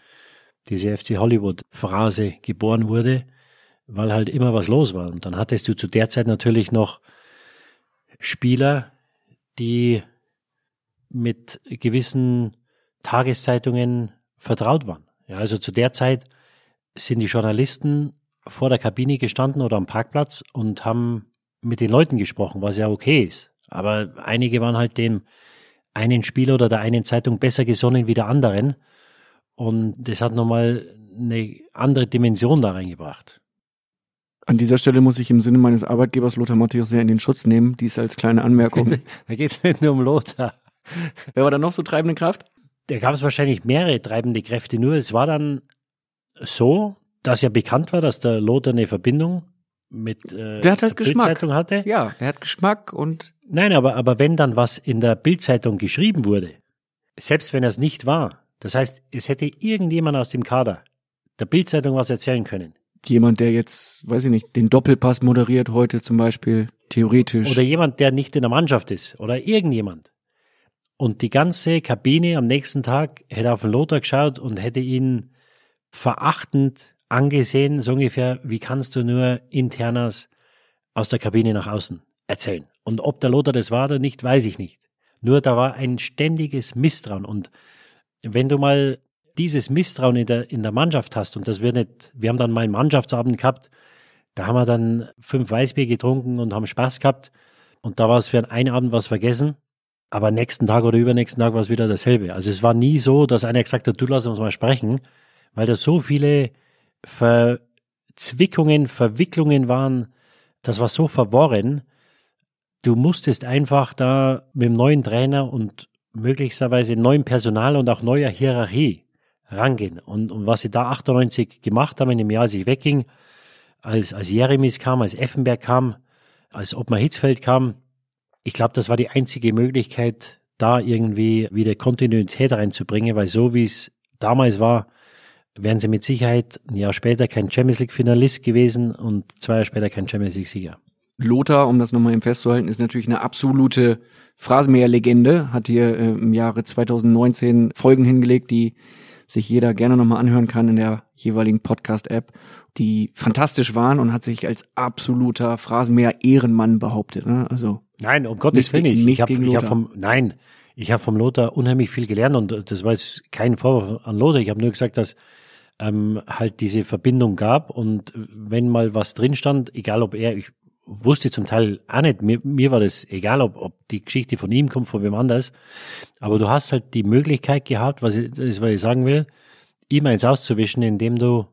Speaker 1: diese FC Hollywood Phrase geboren wurde, weil halt immer was los war. Und dann hattest du zu der Zeit natürlich noch Spieler, die mit gewissen Tageszeitungen vertraut waren. Ja, also zu der Zeit sind die Journalisten vor der Kabine gestanden oder am Parkplatz und haben mit den Leuten gesprochen, was ja okay ist. Aber einige waren halt dem einen Spieler oder der einen Zeitung besser gesonnen wie der anderen. Und das hat nochmal eine andere Dimension da reingebracht.
Speaker 3: An dieser Stelle muss ich im Sinne meines Arbeitgebers Lothar Matthäus sehr in den Schutz nehmen. Dies als kleine Anmerkung. *laughs*
Speaker 1: Da geht es nicht nur um Lothar.
Speaker 3: Wer war da noch so treibende Kraft?
Speaker 1: Da gab es wahrscheinlich mehrere treibende Kräfte. Nur es war dann so, dass ja bekannt war, dass der Lothar eine Verbindung mit äh,
Speaker 3: Der hat halt
Speaker 1: der
Speaker 3: Geschmack.
Speaker 1: Bildzeitung hatte.
Speaker 3: Ja, er hat Geschmack und
Speaker 1: Nein, aber, aber wenn dann was in der Bildzeitung geschrieben wurde, selbst wenn es nicht war, das heißt, es hätte irgendjemand aus dem Kader der Bildzeitung was erzählen können.
Speaker 3: jemand, der jetzt, weiß ich nicht, den Doppelpass moderiert heute zum Beispiel, theoretisch.
Speaker 1: Oder jemand, der nicht in der Mannschaft ist. Oder irgendjemand. Und die ganze Kabine am nächsten Tag hätte auf den Lothar geschaut und hätte ihn verachtend angesehen, so ungefähr, wie kannst du nur Internas aus der Kabine nach außen erzählen. Und ob der Lothar das war oder nicht, weiß ich nicht. Nur da war ein ständiges Misstrauen. Und wenn du mal dieses Misstrauen in der, in der Mannschaft hast, und das wird nicht, wir haben dann mal einen Mannschaftsabend gehabt, da haben wir dann fünf Weißbier getrunken und haben Spaß gehabt. Und da war es für einen Abend was vergessen. Aber nächsten Tag oder übernächsten Tag war es wieder dasselbe. Also es war nie so, dass einer gesagt hat, du lass uns mal sprechen, weil da so viele Verzwickungen, Verwicklungen waren, das war so verworren. Du musstest einfach da mit dem neuen Trainer und möglicherweise neuem Personal und auch neuer Hierarchie rangehen. Und, und was sie da 98 gemacht haben in dem Jahr, als ich wegging, als, als Jeremis kam, als Effenberg kam, als Ottmar Hitzfeld kam, ich glaube, das war die einzige Möglichkeit, da irgendwie wieder Kontinuität reinzubringen, weil so wie es damals war, wären sie mit Sicherheit ein Jahr später kein Champions League Finalist gewesen und zwei Jahre später kein Champions League Sieger.
Speaker 3: Lothar, um das nochmal eben festzuhalten, ist natürlich eine absolute Phrasenmäher-Legende, hat hier äh, im Jahre 2019 Folgen hingelegt, die sich jeder gerne nochmal anhören kann in der jeweiligen Podcast-App, die fantastisch waren und hat sich als absoluter Phrasenmäher-Ehrenmann behauptet. Ne? Also
Speaker 1: Nein, um Gottes Willen nicht. Ich ich hab
Speaker 3: Lothar.
Speaker 1: vom, nein, ich habe vom Lothar unheimlich viel gelernt und das war jetzt kein Vorwurf an Lothar. Ich habe nur gesagt, dass ähm, halt diese Verbindung gab und wenn mal was drin stand, egal ob er, ich wusste zum Teil auch nicht, mir, mir war das egal, ob, ob die Geschichte von ihm kommt, von wem anders, aber du hast halt die Möglichkeit gehabt, was ich, das was ich sagen will, ihm eins auszuwischen, indem du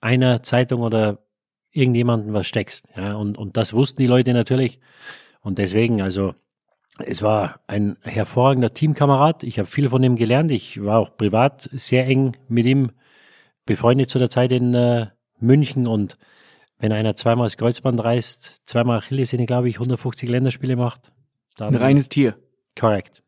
Speaker 1: einer Zeitung oder irgendjemanden was steckst. Ja, und, und das wussten die Leute natürlich. Und deswegen, also, es war ein hervorragender Teamkamerad. Ich habe viel von ihm gelernt. Ich war auch privat sehr eng mit ihm befreundet zu der Zeit in äh, München. Und wenn einer zweimal das Kreuzband reißt, zweimal Achillessehne, glaube ich, 150 Länderspiele macht, dann
Speaker 3: ein reines Tier.
Speaker 1: korrekt.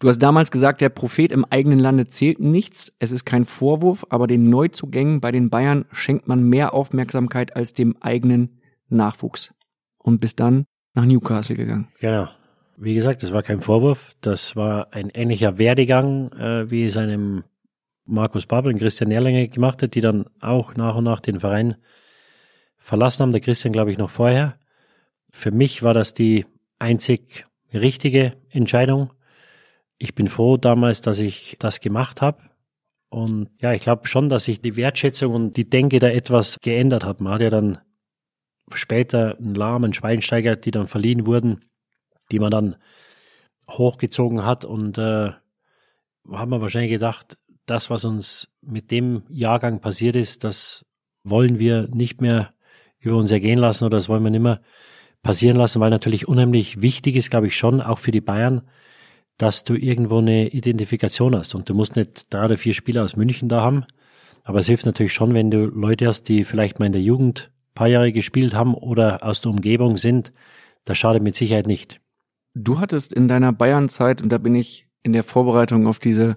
Speaker 3: Du hast damals gesagt, der Prophet im eigenen Lande zählt nichts. Es ist kein Vorwurf, aber den Neuzugängen bei den Bayern schenkt man mehr Aufmerksamkeit als dem eigenen Nachwuchs. Und bis dann nach Newcastle gegangen.
Speaker 1: Genau. Wie gesagt, das war kein Vorwurf. Das war ein ähnlicher Werdegang, äh, wie es einem Markus Babel und Christian Erlange gemacht hat, die dann auch nach und nach den Verein verlassen haben. Der Christian, glaube ich, noch vorher. Für mich war das die einzig richtige Entscheidung. Ich bin froh damals, dass ich das gemacht habe. Und ja, ich glaube schon, dass sich die Wertschätzung und die Denke da etwas geändert hat. Man hat ja dann später einen Lahm, einen Schweinsteiger, die dann verliehen wurden, die man dann hochgezogen hat. Und äh, haben wir wahrscheinlich gedacht, das, was uns mit dem Jahrgang passiert ist, das wollen wir nicht mehr über uns ergehen lassen oder das wollen wir nicht mehr passieren lassen, weil natürlich unheimlich wichtig ist, glaube ich schon, auch für die Bayern, dass du irgendwo eine Identifikation hast. Und du musst nicht drei oder vier Spieler aus München da haben. Aber es hilft natürlich schon, wenn du Leute hast, die vielleicht mal in der Jugend paar Jahre gespielt haben oder aus der Umgebung sind. Das schadet mit Sicherheit nicht.
Speaker 3: Du hattest in deiner Bayern-Zeit, und da bin ich in der Vorbereitung auf diese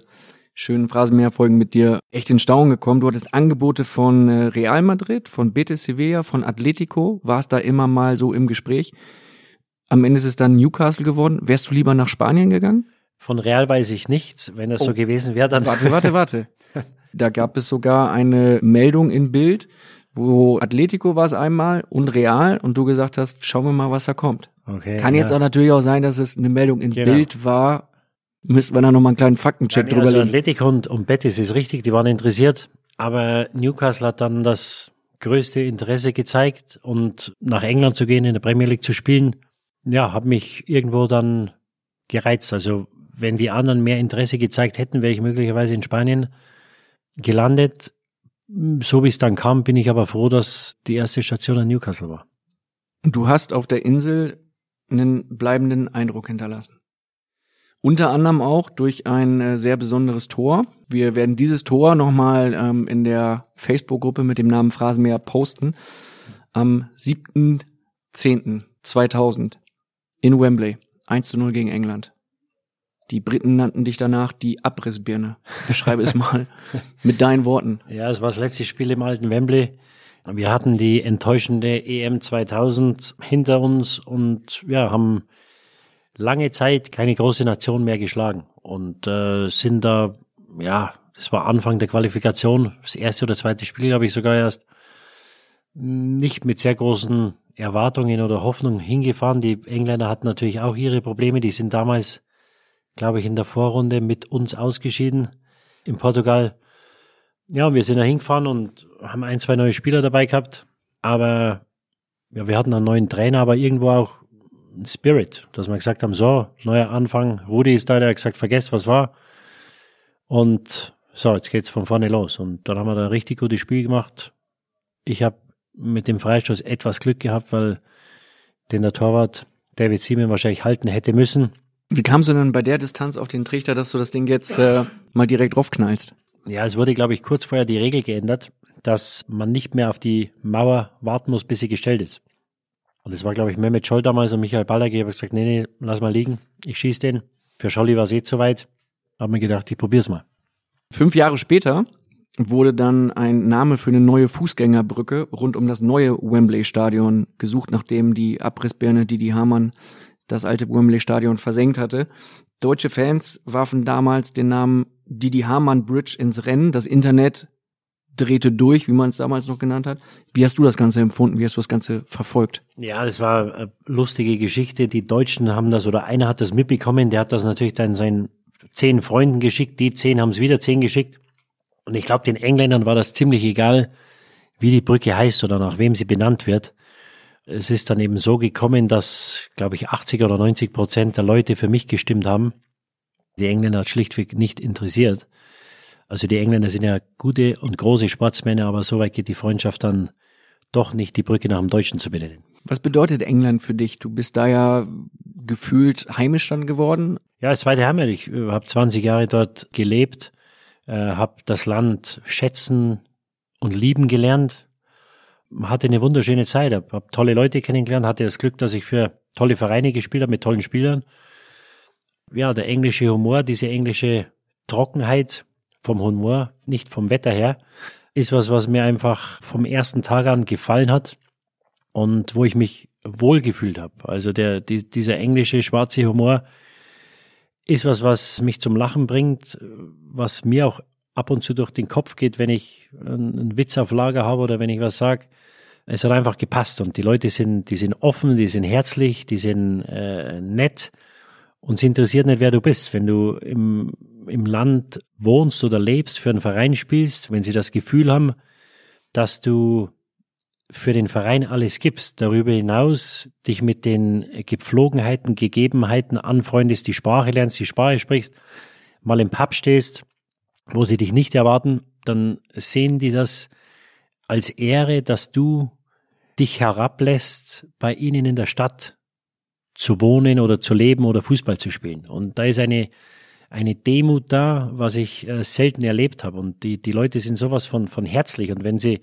Speaker 3: schönen Phrasenmehrfolgen mit dir echt in Staunen gekommen. Du hattest Angebote von äh, Real Madrid, von Betis Sevilla, von Atletico, warst da immer mal so im Gespräch. Am Ende ist es dann Newcastle geworden. Wärst du lieber nach Spanien gegangen?
Speaker 1: Von Real weiß ich nichts. Wenn das oh. so gewesen wäre, dann.
Speaker 3: Warte, warte, warte. *laughs* Da gab es sogar eine Meldung in Bild, wo Atletico war es einmal und Real und du gesagt hast, schauen wir mal, was da kommt. Okay, Kann jetzt auch natürlich auch sein, dass es eine Meldung in genau. Bild war, Müssten wir da nochmal einen kleinen Faktencheck
Speaker 1: ja,
Speaker 3: drüber
Speaker 1: also Atletico und, und Betis ist richtig, die waren interessiert, aber Newcastle hat dann das größte Interesse gezeigt und nach England zu gehen, in der Premier League zu spielen, ja, hat mich irgendwo dann gereizt. Also wenn die anderen mehr Interesse gezeigt hätten, wäre ich möglicherweise in Spanien gelandet. So wie es dann kam, bin ich aber froh, dass die erste Station in Newcastle war.
Speaker 3: Du hast auf der Insel einen bleibenden Eindruck hinterlassen. Unter anderem auch durch ein äh, sehr besonderes Tor. Wir werden dieses Tor nochmal ähm, in der Facebook-Gruppe mit dem Namen Phrasenmäher posten. Am 7.10.2000 in Wembley. 1 zu 0 gegen England. Die Briten nannten dich danach die Abrissbirne. Beschreibe es mal *laughs* mit deinen Worten.
Speaker 1: Ja, es war das letzte Spiel im alten Wembley. Wir hatten die enttäuschende EM 2000 hinter uns und ja, haben lange Zeit keine große Nation mehr geschlagen und äh, sind da, ja, das war Anfang der Qualifikation, das erste oder zweite Spiel, glaube ich, sogar erst nicht mit sehr großen Erwartungen oder Hoffnungen hingefahren. Die Engländer hatten natürlich auch ihre Probleme. Die sind damals, glaube ich, in der Vorrunde mit uns ausgeschieden in Portugal. Ja, wir sind da hingefahren und haben ein, zwei neue Spieler dabei gehabt. Aber ja, wir hatten einen neuen Trainer, aber irgendwo auch Spirit, dass wir gesagt haben, so, neuer Anfang, Rudi ist da, der hat gesagt, vergesst, was war. Und so, jetzt geht's von vorne los. Und dann haben wir da ein richtig gutes Spiel gemacht. Ich habe mit dem Freistoß etwas Glück gehabt, weil den der Torwart David Seaman wahrscheinlich halten hätte müssen.
Speaker 3: Wie kamst du denn bei der Distanz auf den Trichter, dass du das Ding jetzt äh, mal direkt draufknallst?
Speaker 1: Ja, es wurde, glaube ich, kurz vorher die Regel geändert, dass man nicht mehr auf die Mauer warten muss, bis sie gestellt ist. Und es war, glaube ich, Mehmet Scholl damals und Michael Ballagi. habe gesagt, nee, nee, lass mal liegen. Ich schieße den. Für Scholli war es eh zu weit. Hab mir gedacht, ich probier's mal.
Speaker 3: Fünf Jahre später wurde dann ein Name für eine neue Fußgängerbrücke rund um das neue Wembley-Stadion gesucht, nachdem die Abrissbirne Didi Hamann das alte Wembley-Stadion versenkt hatte. Deutsche Fans warfen damals den Namen Didi Hamann Bridge ins Rennen. Das Internet drehte durch, wie man es damals noch genannt hat. Wie hast du das Ganze empfunden? Wie hast du das Ganze verfolgt?
Speaker 1: Ja, das war eine lustige Geschichte. Die Deutschen haben das, oder einer hat das mitbekommen, der hat das natürlich dann seinen zehn Freunden geschickt, die zehn haben es wieder zehn geschickt. Und ich glaube, den Engländern war das ziemlich egal, wie die Brücke heißt oder nach wem sie benannt wird. Es ist dann eben so gekommen, dass, glaube ich, 80 oder 90 Prozent der Leute für mich gestimmt haben. Die Engländer hat schlichtweg nicht interessiert. Also die Engländer sind ja gute und große Sportsmänner, aber so weit geht die Freundschaft dann doch nicht, die Brücke nach dem Deutschen zu benennen.
Speaker 3: Was bedeutet England für dich? Du bist da ja gefühlt heimisch dann geworden.
Speaker 1: Ja, zweite Heimat. Ich habe 20 Jahre dort gelebt, äh, habe das Land schätzen und lieben gelernt, hatte eine wunderschöne Zeit, habe hab tolle Leute kennengelernt, hatte das Glück, dass ich für tolle Vereine gespielt habe mit tollen Spielern ja, der englische Humor, diese englische Trockenheit vom Humor, nicht vom Wetter her, ist was, was mir einfach vom ersten Tag an gefallen hat und wo ich mich wohlgefühlt habe. Also der, die, dieser englische schwarze Humor ist was, was mich zum Lachen bringt, was mir auch ab und zu durch den Kopf geht, wenn ich einen Witz auf Lager habe oder wenn ich was sage. Es hat einfach gepasst und die Leute sind, die sind offen, die sind herzlich, die sind äh, nett und es interessiert nicht, wer du bist. Wenn du im, im Land wohnst oder lebst, für einen Verein spielst, wenn sie das Gefühl haben, dass du für den Verein alles gibst, darüber hinaus dich mit den Gepflogenheiten, Gegebenheiten anfreundest, die Sprache lernst, die Sprache sprichst, mal im Pub stehst, wo sie dich nicht erwarten, dann sehen die das als Ehre, dass du dich herablässt, bei ihnen in der Stadt zu wohnen oder zu leben oder Fußball zu spielen. Und da ist eine, eine Demut da, was ich äh, selten erlebt habe. Und die, die Leute sind sowas von, von herzlich. Und wenn sie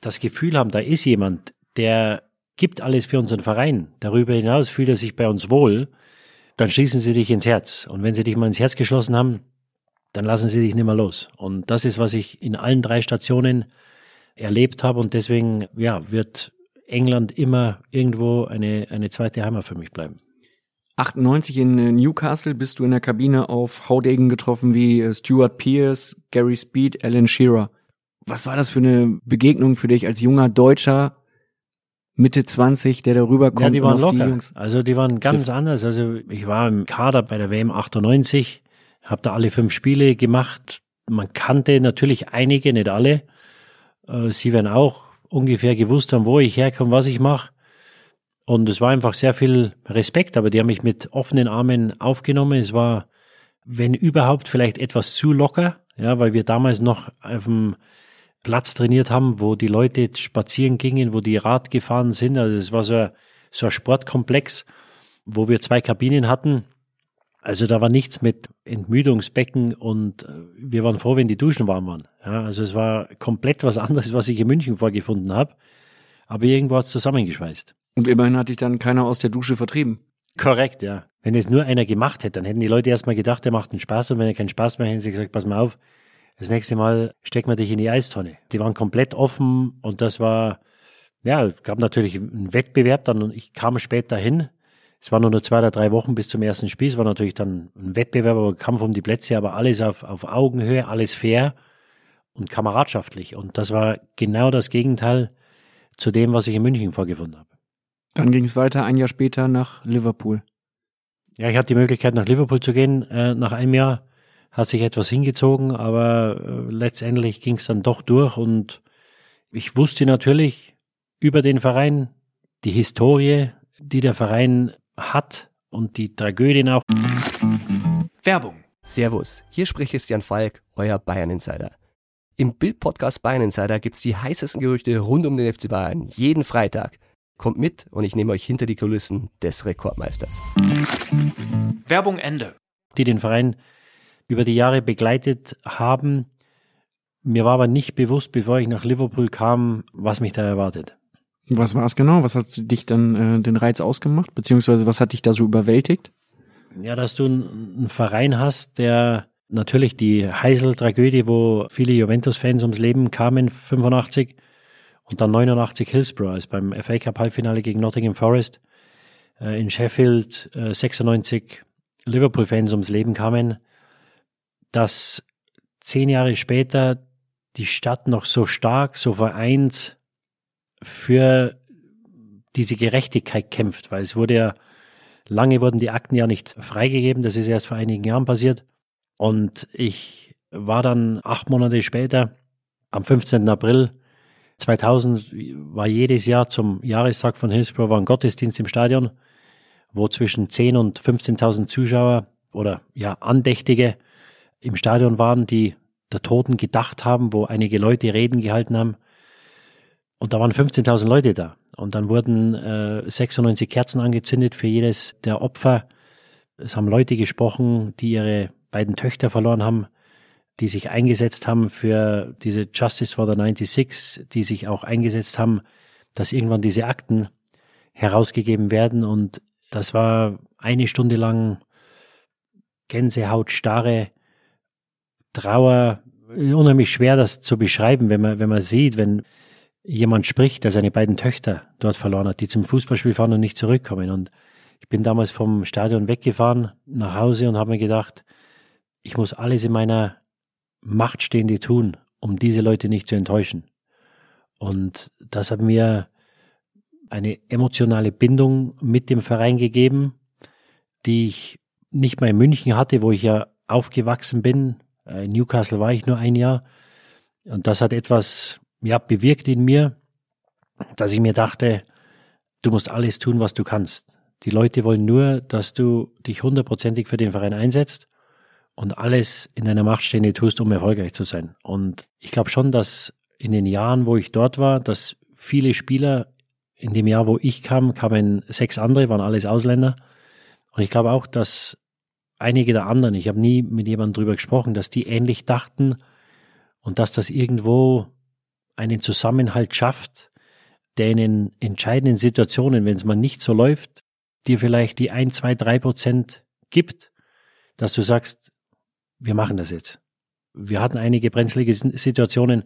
Speaker 1: das Gefühl haben, da ist jemand, der gibt alles für unseren Verein, darüber hinaus fühlt er sich bei uns wohl, dann schließen sie dich ins Herz. Und wenn sie dich mal ins Herz geschlossen haben, dann lassen sie dich nicht mehr los. Und das ist, was ich in allen drei Stationen erlebt habe. Und deswegen, ja, wird England immer irgendwo eine, eine zweite Heimat für mich bleiben.
Speaker 3: 98 in äh, Newcastle bist du in der Kabine auf Haudegen getroffen wie äh, Stuart Pierce, Gary Speed, Alan Shearer. Was war das für eine Begegnung für dich als junger Deutscher, Mitte 20, der darüber kommt? Ja,
Speaker 1: die waren locker. Die also die waren ganz trifft. anders. Also ich war im Kader bei der WM 98, habe da alle fünf Spiele gemacht. Man kannte natürlich einige, nicht alle. Äh, sie werden auch ungefähr gewusst haben, wo ich herkomme, was ich mache. Und es war einfach sehr viel Respekt, aber die haben mich mit offenen Armen aufgenommen. Es war, wenn überhaupt, vielleicht etwas zu locker, ja, weil wir damals noch auf dem Platz trainiert haben, wo die Leute spazieren gingen, wo die Rad gefahren sind. Also es war so ein, so ein Sportkomplex, wo wir zwei Kabinen hatten. Also da war nichts mit Entmüdungsbecken und äh, wir waren froh, wenn die Duschen warm waren. Ja, also es war komplett was anderes, was ich in München vorgefunden habe. Aber irgendwo hat es zusammengeschweißt.
Speaker 3: Und immerhin hat dich dann keiner aus der Dusche vertrieben.
Speaker 1: Korrekt, ja. Wenn es nur einer gemacht hätte, dann hätten die Leute erstmal gedacht, der macht einen Spaß und wenn er keinen Spaß mehr hätten sie gesagt, pass mal auf, das nächste Mal stecken wir dich in die Eistonne. Die waren komplett offen und das war, ja, gab natürlich einen Wettbewerb dann und ich kam später hin. Es waren nur zwei oder drei Wochen bis zum ersten Spiel. Es war natürlich dann ein Wettbewerb, aber Kampf um die Plätze, aber alles auf, auf Augenhöhe, alles fair und kameradschaftlich. Und das war genau das Gegenteil zu dem, was ich in München vorgefunden habe.
Speaker 3: Dann ging es weiter ein Jahr später nach Liverpool.
Speaker 1: Ja, ich hatte die Möglichkeit, nach Liverpool zu gehen. Äh, nach einem Jahr hat sich etwas hingezogen, aber äh, letztendlich ging es dann doch durch und ich wusste natürlich über den Verein die Historie, die der Verein hat und die Tragödien auch.
Speaker 7: Werbung. Servus, hier spricht Christian Falk, euer Bayern Insider. Im Bild-Podcast Bayern Insider gibt es die heißesten Gerüchte rund um den FC Bayern jeden Freitag. Kommt mit und ich nehme euch hinter die Kulissen des Rekordmeisters.
Speaker 2: Werbung Ende.
Speaker 1: Die den Verein über die Jahre begleitet haben. Mir war aber nicht bewusst, bevor ich nach Liverpool kam, was mich da erwartet.
Speaker 3: Was war es genau? Was hat dich dann äh, den Reiz ausgemacht? Beziehungsweise was hat dich da so überwältigt?
Speaker 1: Ja, dass du einen Verein hast, der natürlich die Heisel-Tragödie, wo viele Juventus-Fans ums Leben kamen, 85 und dann 89 Hillsborough, als beim FA Cup Halbfinale gegen Nottingham Forest äh, in Sheffield äh, 96 Liverpool-Fans ums Leben kamen dass zehn Jahre später die Stadt noch so stark, so vereint für diese Gerechtigkeit kämpft, weil es wurde ja, lange wurden die Akten ja nicht freigegeben, das ist erst vor einigen Jahren passiert. Und ich war dann acht Monate später, am 15. April 2000, war jedes Jahr zum Jahrestag von Hillsborough war ein Gottesdienst im Stadion, wo zwischen 10 und 15.000 Zuschauer oder ja Andächtige im Stadion waren, die der Toten gedacht haben, wo einige Leute Reden gehalten haben. Und da waren 15.000 Leute da. Und dann wurden äh, 96 Kerzen angezündet für jedes der Opfer. Es haben Leute gesprochen, die ihre beiden Töchter verloren haben, die sich eingesetzt haben für diese Justice for the 96, die sich auch eingesetzt haben, dass irgendwann diese Akten herausgegeben werden. Und das war eine Stunde lang Gänsehaut, starre Trauer, unheimlich schwer, das zu beschreiben, wenn man, wenn man sieht, wenn jemand spricht, der seine beiden Töchter dort verloren hat, die zum Fußballspiel fahren und nicht zurückkommen. Und ich bin damals vom Stadion weggefahren nach Hause und habe mir gedacht, ich muss alles in meiner Macht Stehende tun, um diese Leute nicht zu enttäuschen. Und das hat mir eine emotionale Bindung mit dem Verein gegeben, die ich nicht mal in München hatte, wo ich ja aufgewachsen bin. Äh, in Newcastle war ich nur ein Jahr. Und das hat etwas ja, bewirkt in mir, dass ich mir dachte, du musst alles tun, was du kannst. Die Leute wollen nur, dass du dich hundertprozentig für den Verein einsetzt und alles in deiner Macht Stehende tust, um erfolgreich zu sein. Und ich glaube schon, dass in den Jahren, wo ich dort war, dass viele Spieler in dem Jahr, wo ich kam, kamen sechs andere, waren alles Ausländer. Und ich glaube auch, dass einige der anderen, ich habe nie mit jemandem drüber gesprochen, dass die ähnlich dachten und dass das irgendwo einen Zusammenhalt schafft, der in den entscheidenden Situationen, wenn es mal nicht so läuft, dir vielleicht die ein, zwei, drei Prozent gibt, dass du sagst, wir machen das jetzt. Wir hatten einige brenzlige Situationen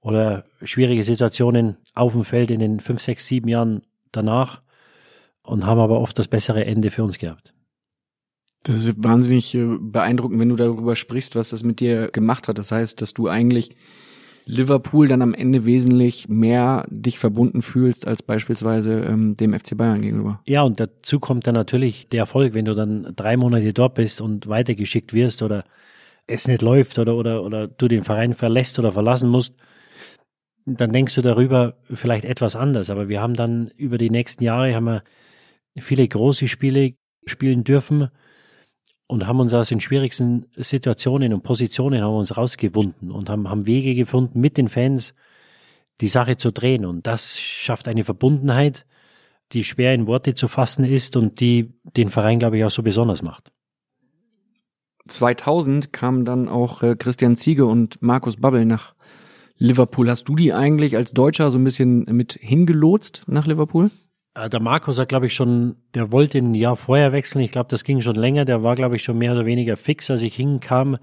Speaker 1: oder schwierige Situationen auf dem Feld in den fünf, sechs, sieben Jahren danach und haben aber oft das bessere Ende für uns gehabt.
Speaker 3: Das ist wahnsinnig äh, beeindruckend, wenn du darüber sprichst, was das mit dir gemacht hat. Das heißt, dass du eigentlich Liverpool dann am Ende wesentlich mehr dich verbunden fühlst als beispielsweise ähm, dem FC Bayern gegenüber.
Speaker 1: Ja, und dazu kommt dann natürlich der Erfolg, wenn du dann drei Monate dort bist und weitergeschickt wirst oder es nicht läuft oder, oder, oder du den Verein verlässt oder verlassen musst, dann denkst du darüber vielleicht etwas anders. Aber wir haben dann über die nächsten Jahre haben wir viele große Spiele spielen dürfen und haben uns aus den schwierigsten Situationen und Positionen haben uns rausgewunden und haben, haben Wege gefunden, mit den Fans die Sache zu drehen. Und das schafft eine Verbundenheit, die schwer in Worte zu fassen ist und die den Verein, glaube ich, auch so besonders macht.
Speaker 3: 2000 kamen dann auch äh, Christian Ziege und Markus Babbel nach Liverpool. Hast du die eigentlich als Deutscher so ein bisschen mit hingelotst nach Liverpool?
Speaker 1: Äh, der Markus hat, glaube ich, schon, der wollte ein Jahr vorher wechseln. Ich glaube, das ging schon länger. Der war, glaube ich, schon mehr oder weniger fix, als ich hinkam.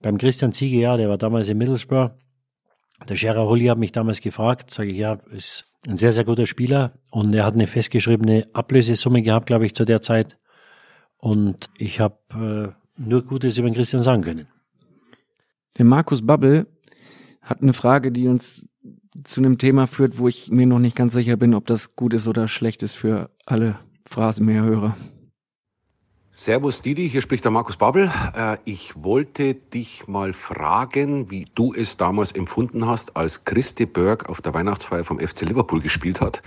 Speaker 1: Beim Christian Ziege, ja, der war damals in Middlesbrough. Der Scherer Hulli hat mich damals gefragt, sage ich, ja, ist ein sehr, sehr guter Spieler und er hat eine festgeschriebene Ablösesumme gehabt, glaube ich, zu der Zeit. Und ich habe äh, nur Gutes über den Christian sagen können.
Speaker 3: Der Markus Babbel hat eine Frage, die uns zu einem Thema führt, wo ich mir noch nicht ganz sicher bin, ob das gut ist oder schlecht ist für alle Phrasenmeerhörer.
Speaker 8: Servus Didi, hier spricht der Markus Babbel. Äh, ich wollte dich mal fragen, wie du es damals empfunden hast, als Christi Berg auf der Weihnachtsfeier vom FC Liverpool gespielt hat.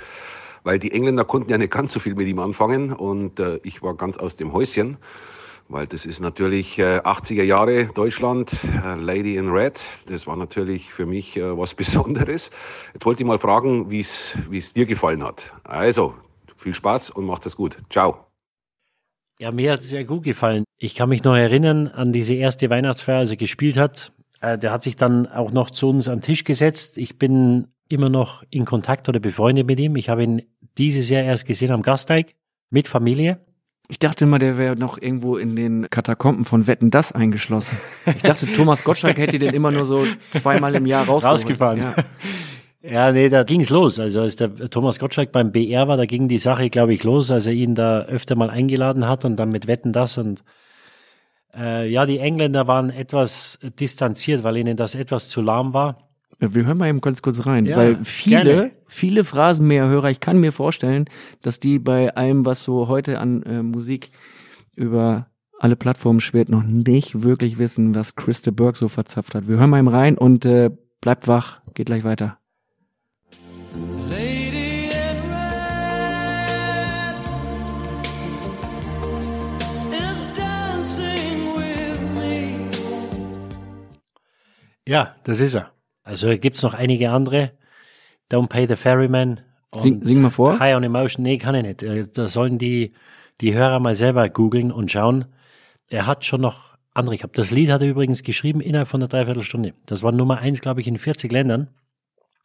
Speaker 8: Weil die Engländer konnten ja nicht ganz so viel mit ihm anfangen und äh, ich war ganz aus dem Häuschen weil das ist natürlich äh, 80er Jahre Deutschland, äh, Lady in Red. Das war natürlich für mich äh, was *laughs* Besonderes. Jetzt wollte ich mal fragen, wie es dir gefallen hat. Also, viel Spaß und macht es gut. Ciao.
Speaker 1: Ja, mir hat es sehr gut gefallen. Ich kann mich noch erinnern an diese erste Weihnachtsfeier, als er gespielt hat. Äh, der hat sich dann auch noch zu uns an den Tisch gesetzt. Ich bin immer noch in Kontakt oder befreundet mit ihm. Ich habe ihn dieses Jahr erst gesehen am Gasteig mit Familie.
Speaker 3: Ich dachte immer, der wäre noch irgendwo in den Katakomben von Wetten das eingeschlossen. Ich dachte, Thomas Gottschalk hätte den immer nur so zweimal im Jahr
Speaker 1: rausgefahren. Ja. *laughs* ja, nee, da ging's los. Also als der Thomas Gottschalk beim BR war, da ging die Sache, glaube ich, los, als er ihn da öfter mal eingeladen hat und dann mit Wetten das und äh, ja, die Engländer waren etwas distanziert, weil ihnen das etwas zu lahm war.
Speaker 3: Wir hören mal eben ganz kurz rein, ja, weil viele, gerne. viele Phrasenmäherhörer, ich kann mir vorstellen, dass die bei allem, was so heute an äh, Musik über alle Plattformen schwert, noch nicht wirklich wissen, was Christa Burke so verzapft hat. Wir hören mal eben rein und äh, bleibt wach, geht gleich weiter.
Speaker 1: Ja, das ist er. Also gibt's noch einige andere. Don't Pay the Ferryman.
Speaker 3: Sing, sing mal vor.
Speaker 1: High on Emotion. Nee, kann ich nicht. Äh, da sollen die, die Hörer mal selber googeln und schauen. Er hat schon noch andere gehabt. Das Lied hat er übrigens geschrieben innerhalb von einer Dreiviertelstunde. Das war Nummer eins, glaube ich, in 40 Ländern.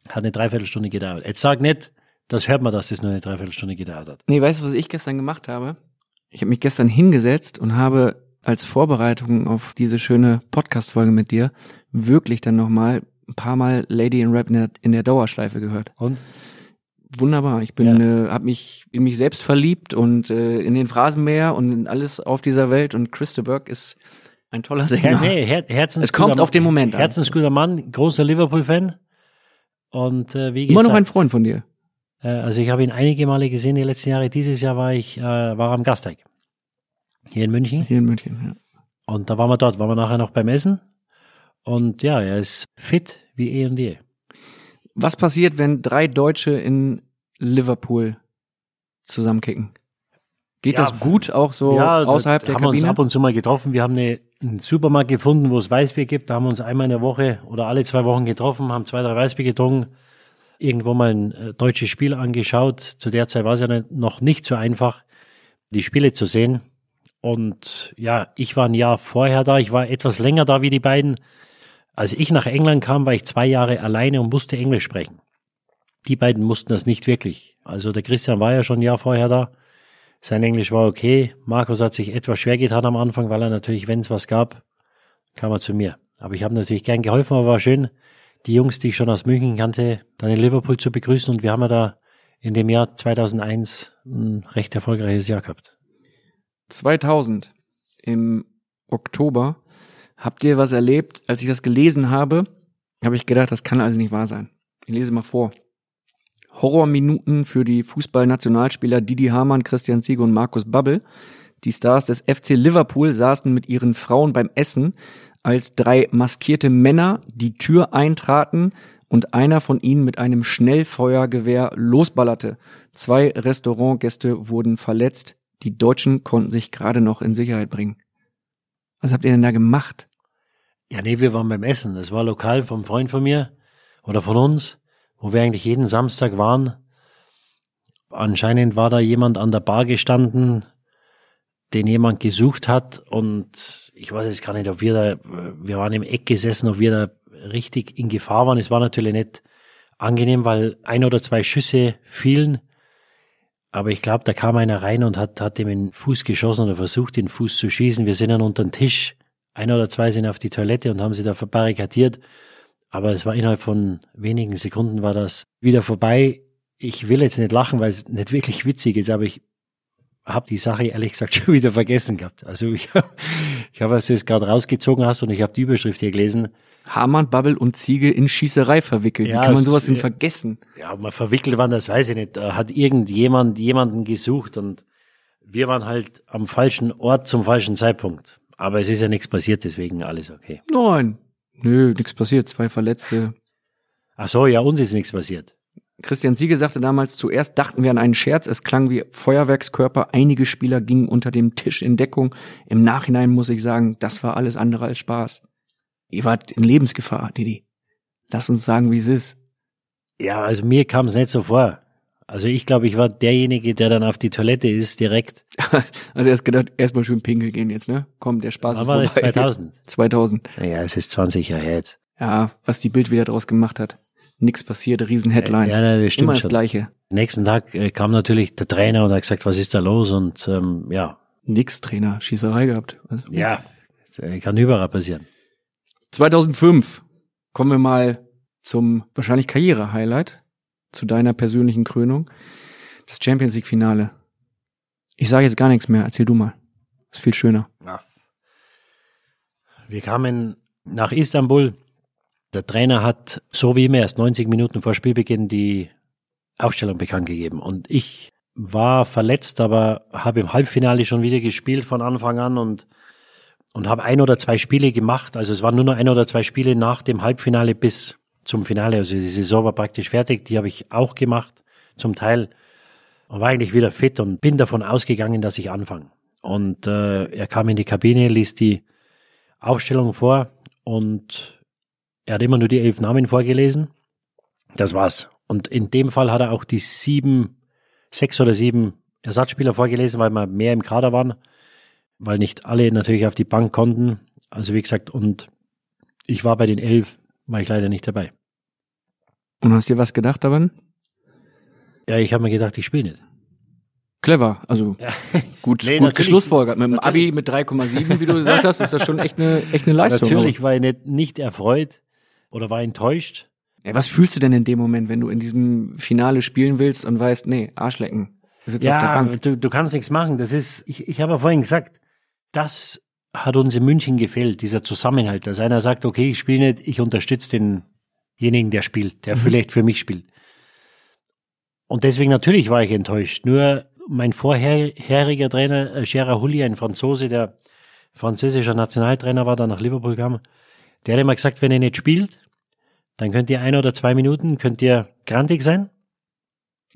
Speaker 1: Hat eine Dreiviertelstunde gedauert. Jetzt sag nicht, das hört man, dass das nur eine Dreiviertelstunde gedauert hat.
Speaker 3: Nee, weißt du, was ich gestern gemacht habe? Ich habe mich gestern hingesetzt und habe als Vorbereitung auf diese schöne Podcast-Folge mit dir wirklich dann nochmal ein paar Mal Lady in Rap in der, in der Dauerschleife gehört.
Speaker 1: Und?
Speaker 3: Wunderbar. Ich bin, ja. äh, habe mich in mich selbst verliebt und äh, in den Phrasenmäher und in alles auf dieser Welt. Und Christa Burke ist ein toller Sänger.
Speaker 1: Her nee, Her Herzensguter
Speaker 3: es kommt auf den Moment
Speaker 1: an. Herzensguter Mann, großer Liverpool-Fan. Und äh, wie
Speaker 3: gesagt, immer noch ein Freund von dir.
Speaker 1: Äh, also ich habe ihn einige Male gesehen die letzten Jahre. Dieses Jahr war ich äh, war am Gasteig hier in München.
Speaker 3: Hier in München, ja.
Speaker 1: Und da waren wir dort, waren wir nachher noch beim Essen. Und ja, er ist fit wie eh und je.
Speaker 3: Was passiert, wenn drei Deutsche in Liverpool zusammenkicken? Geht ja, das gut auch so ja, außerhalb der
Speaker 1: haben
Speaker 3: Kabine?
Speaker 1: Wir uns ab und zu mal getroffen. Wir haben eine, einen Supermarkt gefunden, wo es Weißbier gibt. Da haben wir uns einmal in der Woche oder alle zwei Wochen getroffen, haben zwei, drei Weißbier getrunken, irgendwo mal ein äh, deutsches Spiel angeschaut. Zu der Zeit war es ja noch nicht so einfach, die Spiele zu sehen. Und ja, ich war ein Jahr vorher da. Ich war etwas länger da wie die beiden. Als ich nach England kam, war ich zwei Jahre alleine und musste Englisch sprechen. Die beiden mussten das nicht wirklich. Also der Christian war ja schon ein Jahr vorher da. Sein Englisch war okay. Markus hat sich etwas schwer getan am Anfang, weil er natürlich, wenn es was gab, kam er zu mir. Aber ich habe natürlich gern geholfen, aber war schön, die Jungs, die ich schon aus München kannte, dann in Liverpool zu begrüßen. Und wir haben ja da in dem Jahr 2001 ein recht erfolgreiches Jahr gehabt.
Speaker 3: 2000 im Oktober Habt ihr was erlebt? Als ich das gelesen habe, habe ich gedacht, das kann also nicht wahr sein. Ich lese mal vor. Horrorminuten für die Fußballnationalspieler Didi Hamann, Christian Ziege und Markus Babbel. Die Stars des FC Liverpool saßen mit ihren Frauen beim Essen, als drei maskierte Männer die Tür eintraten und einer von ihnen mit einem Schnellfeuergewehr losballerte. Zwei Restaurantgäste wurden verletzt. Die Deutschen konnten sich gerade noch in Sicherheit bringen. Was habt ihr denn da gemacht?
Speaker 1: Ja, nee, wir waren beim Essen. Das war lokal vom Freund von mir oder von uns, wo wir eigentlich jeden Samstag waren. Anscheinend war da jemand an der Bar gestanden, den jemand gesucht hat und ich weiß jetzt gar nicht, ob wir da, wir waren im Eck gesessen, ob wir da richtig in Gefahr waren. Es war natürlich nicht angenehm, weil ein oder zwei Schüsse fielen. Aber ich glaube, da kam einer rein und hat, hat ihm in den Fuß geschossen oder versucht, den Fuß zu schießen. Wir sind dann unter den Tisch ein oder zwei sind auf die Toilette und haben sie da verbarrikadiert. Aber es war innerhalb von wenigen Sekunden war das wieder vorbei. Ich will jetzt nicht lachen, weil es nicht wirklich witzig ist, aber ich habe die Sache ehrlich gesagt *laughs* schon wieder vergessen gehabt. Also ich, ich habe, als du es gerade rausgezogen hast und ich habe die Überschrift hier gelesen.
Speaker 3: Hamann, Babbel und Ziege in Schießerei verwickelt. Ja, Wie kann man sowas denn vergessen?
Speaker 1: Ja, man verwickelt waren, das weiß ich nicht. Da hat irgendjemand jemanden gesucht und wir waren halt am falschen Ort zum falschen Zeitpunkt. Aber es ist ja nichts passiert, deswegen alles okay.
Speaker 3: Nein. Nö, nichts passiert. Zwei Verletzte.
Speaker 1: Ach so, ja, uns ist nichts passiert.
Speaker 3: Christian Siege sagte damals, zuerst dachten wir an einen Scherz, es klang wie Feuerwerkskörper, einige Spieler gingen unter dem Tisch in Deckung. Im Nachhinein muss ich sagen, das war alles andere als Spaß. Ihr wart in Lebensgefahr, Didi. Lass uns sagen, wie es ist.
Speaker 1: Ja, also mir kam es nicht so vor. Also ich glaube, ich war derjenige, der dann auf die Toilette ist direkt. *laughs*
Speaker 3: also er hat gedacht, erstmal schön pinkel gehen jetzt, ne? Komm, der Spaß
Speaker 1: Aber ist vorbei. das 2000?
Speaker 3: 2000.
Speaker 1: Ja, es ist 20 Jahre her jetzt.
Speaker 3: Ja, was die Bild wieder draus gemacht hat. Nix passiert, Riesen-Headline.
Speaker 1: Ja, ja, das stimmt
Speaker 3: Immer
Speaker 1: das
Speaker 3: schon. Gleiche.
Speaker 1: Nächsten Tag äh, kam natürlich der Trainer und hat gesagt, was ist da los? Und ähm, ja.
Speaker 3: Nix Trainer, Schießerei gehabt.
Speaker 1: Also, ja, kann überall passieren.
Speaker 3: 2005 kommen wir mal zum wahrscheinlich Karriere-Highlight zu deiner persönlichen Krönung. Das Champions League Finale. Ich sage jetzt gar nichts mehr. Erzähl du mal. Ist viel schöner. Ja.
Speaker 1: Wir kamen nach Istanbul. Der Trainer hat, so wie immer, erst 90 Minuten vor Spielbeginn die Aufstellung bekannt gegeben. Und ich war verletzt, aber habe im Halbfinale schon wieder gespielt von Anfang an und, und habe ein oder zwei Spiele gemacht. Also es waren nur noch ein oder zwei Spiele nach dem Halbfinale bis zum Finale. Also die Saison war praktisch fertig, die habe ich auch gemacht, zum Teil. Und war eigentlich wieder fit und bin davon ausgegangen, dass ich anfange. Und äh, er kam in die Kabine, ließ die Aufstellung vor und er hat immer nur die elf Namen vorgelesen. Das war's. Und in dem Fall hat er auch die sieben, sechs oder sieben Ersatzspieler vorgelesen, weil wir mehr im Kader waren, weil nicht alle natürlich auf die Bank konnten. Also wie gesagt, und ich war bei den elf war ich leider nicht dabei.
Speaker 3: Und hast dir was gedacht daran?
Speaker 1: Ja, ich habe mir gedacht, ich spiele nicht.
Speaker 3: Clever, also
Speaker 1: Ja.
Speaker 3: gut,
Speaker 1: Nee,
Speaker 3: gut geschlussfolgert. Mit dem
Speaker 1: natürlich.
Speaker 3: Abi mit 3,7, wie du gesagt hast, ist das schon echt eine, echt eine Leistung.
Speaker 1: Natürlich war ich nicht, nicht erfreut oder war enttäuscht.
Speaker 3: Ja, was fühlst du denn in dem Moment, wenn du in diesem Finale spielen willst und weißt, nee, Arschlecken, du sitzt auf der
Speaker 1: Ja,
Speaker 3: Bank.
Speaker 1: du, du kannst nichts machen. Das ist, ich, ich habe ja vorhin gesagt, das hat uns in München gefehlt, dieser Zusammenhalt, dass einer sagt, okay, ich spiele nicht, ich unterstütze denjenigen, der spielt, der vielleicht für mich spielt. Und deswegen natürlich war ich enttäuscht. Nur mein vorheriger Trainer, äh, Gerard Hulli, ein Franzose, der französischer Nationaltrainer war, der nach Liverpool kam, der hat immer gesagt, wenn ihr nicht spielt, dann könnt ihr ein oder zwei Minuten, könnt ihr grantig sein,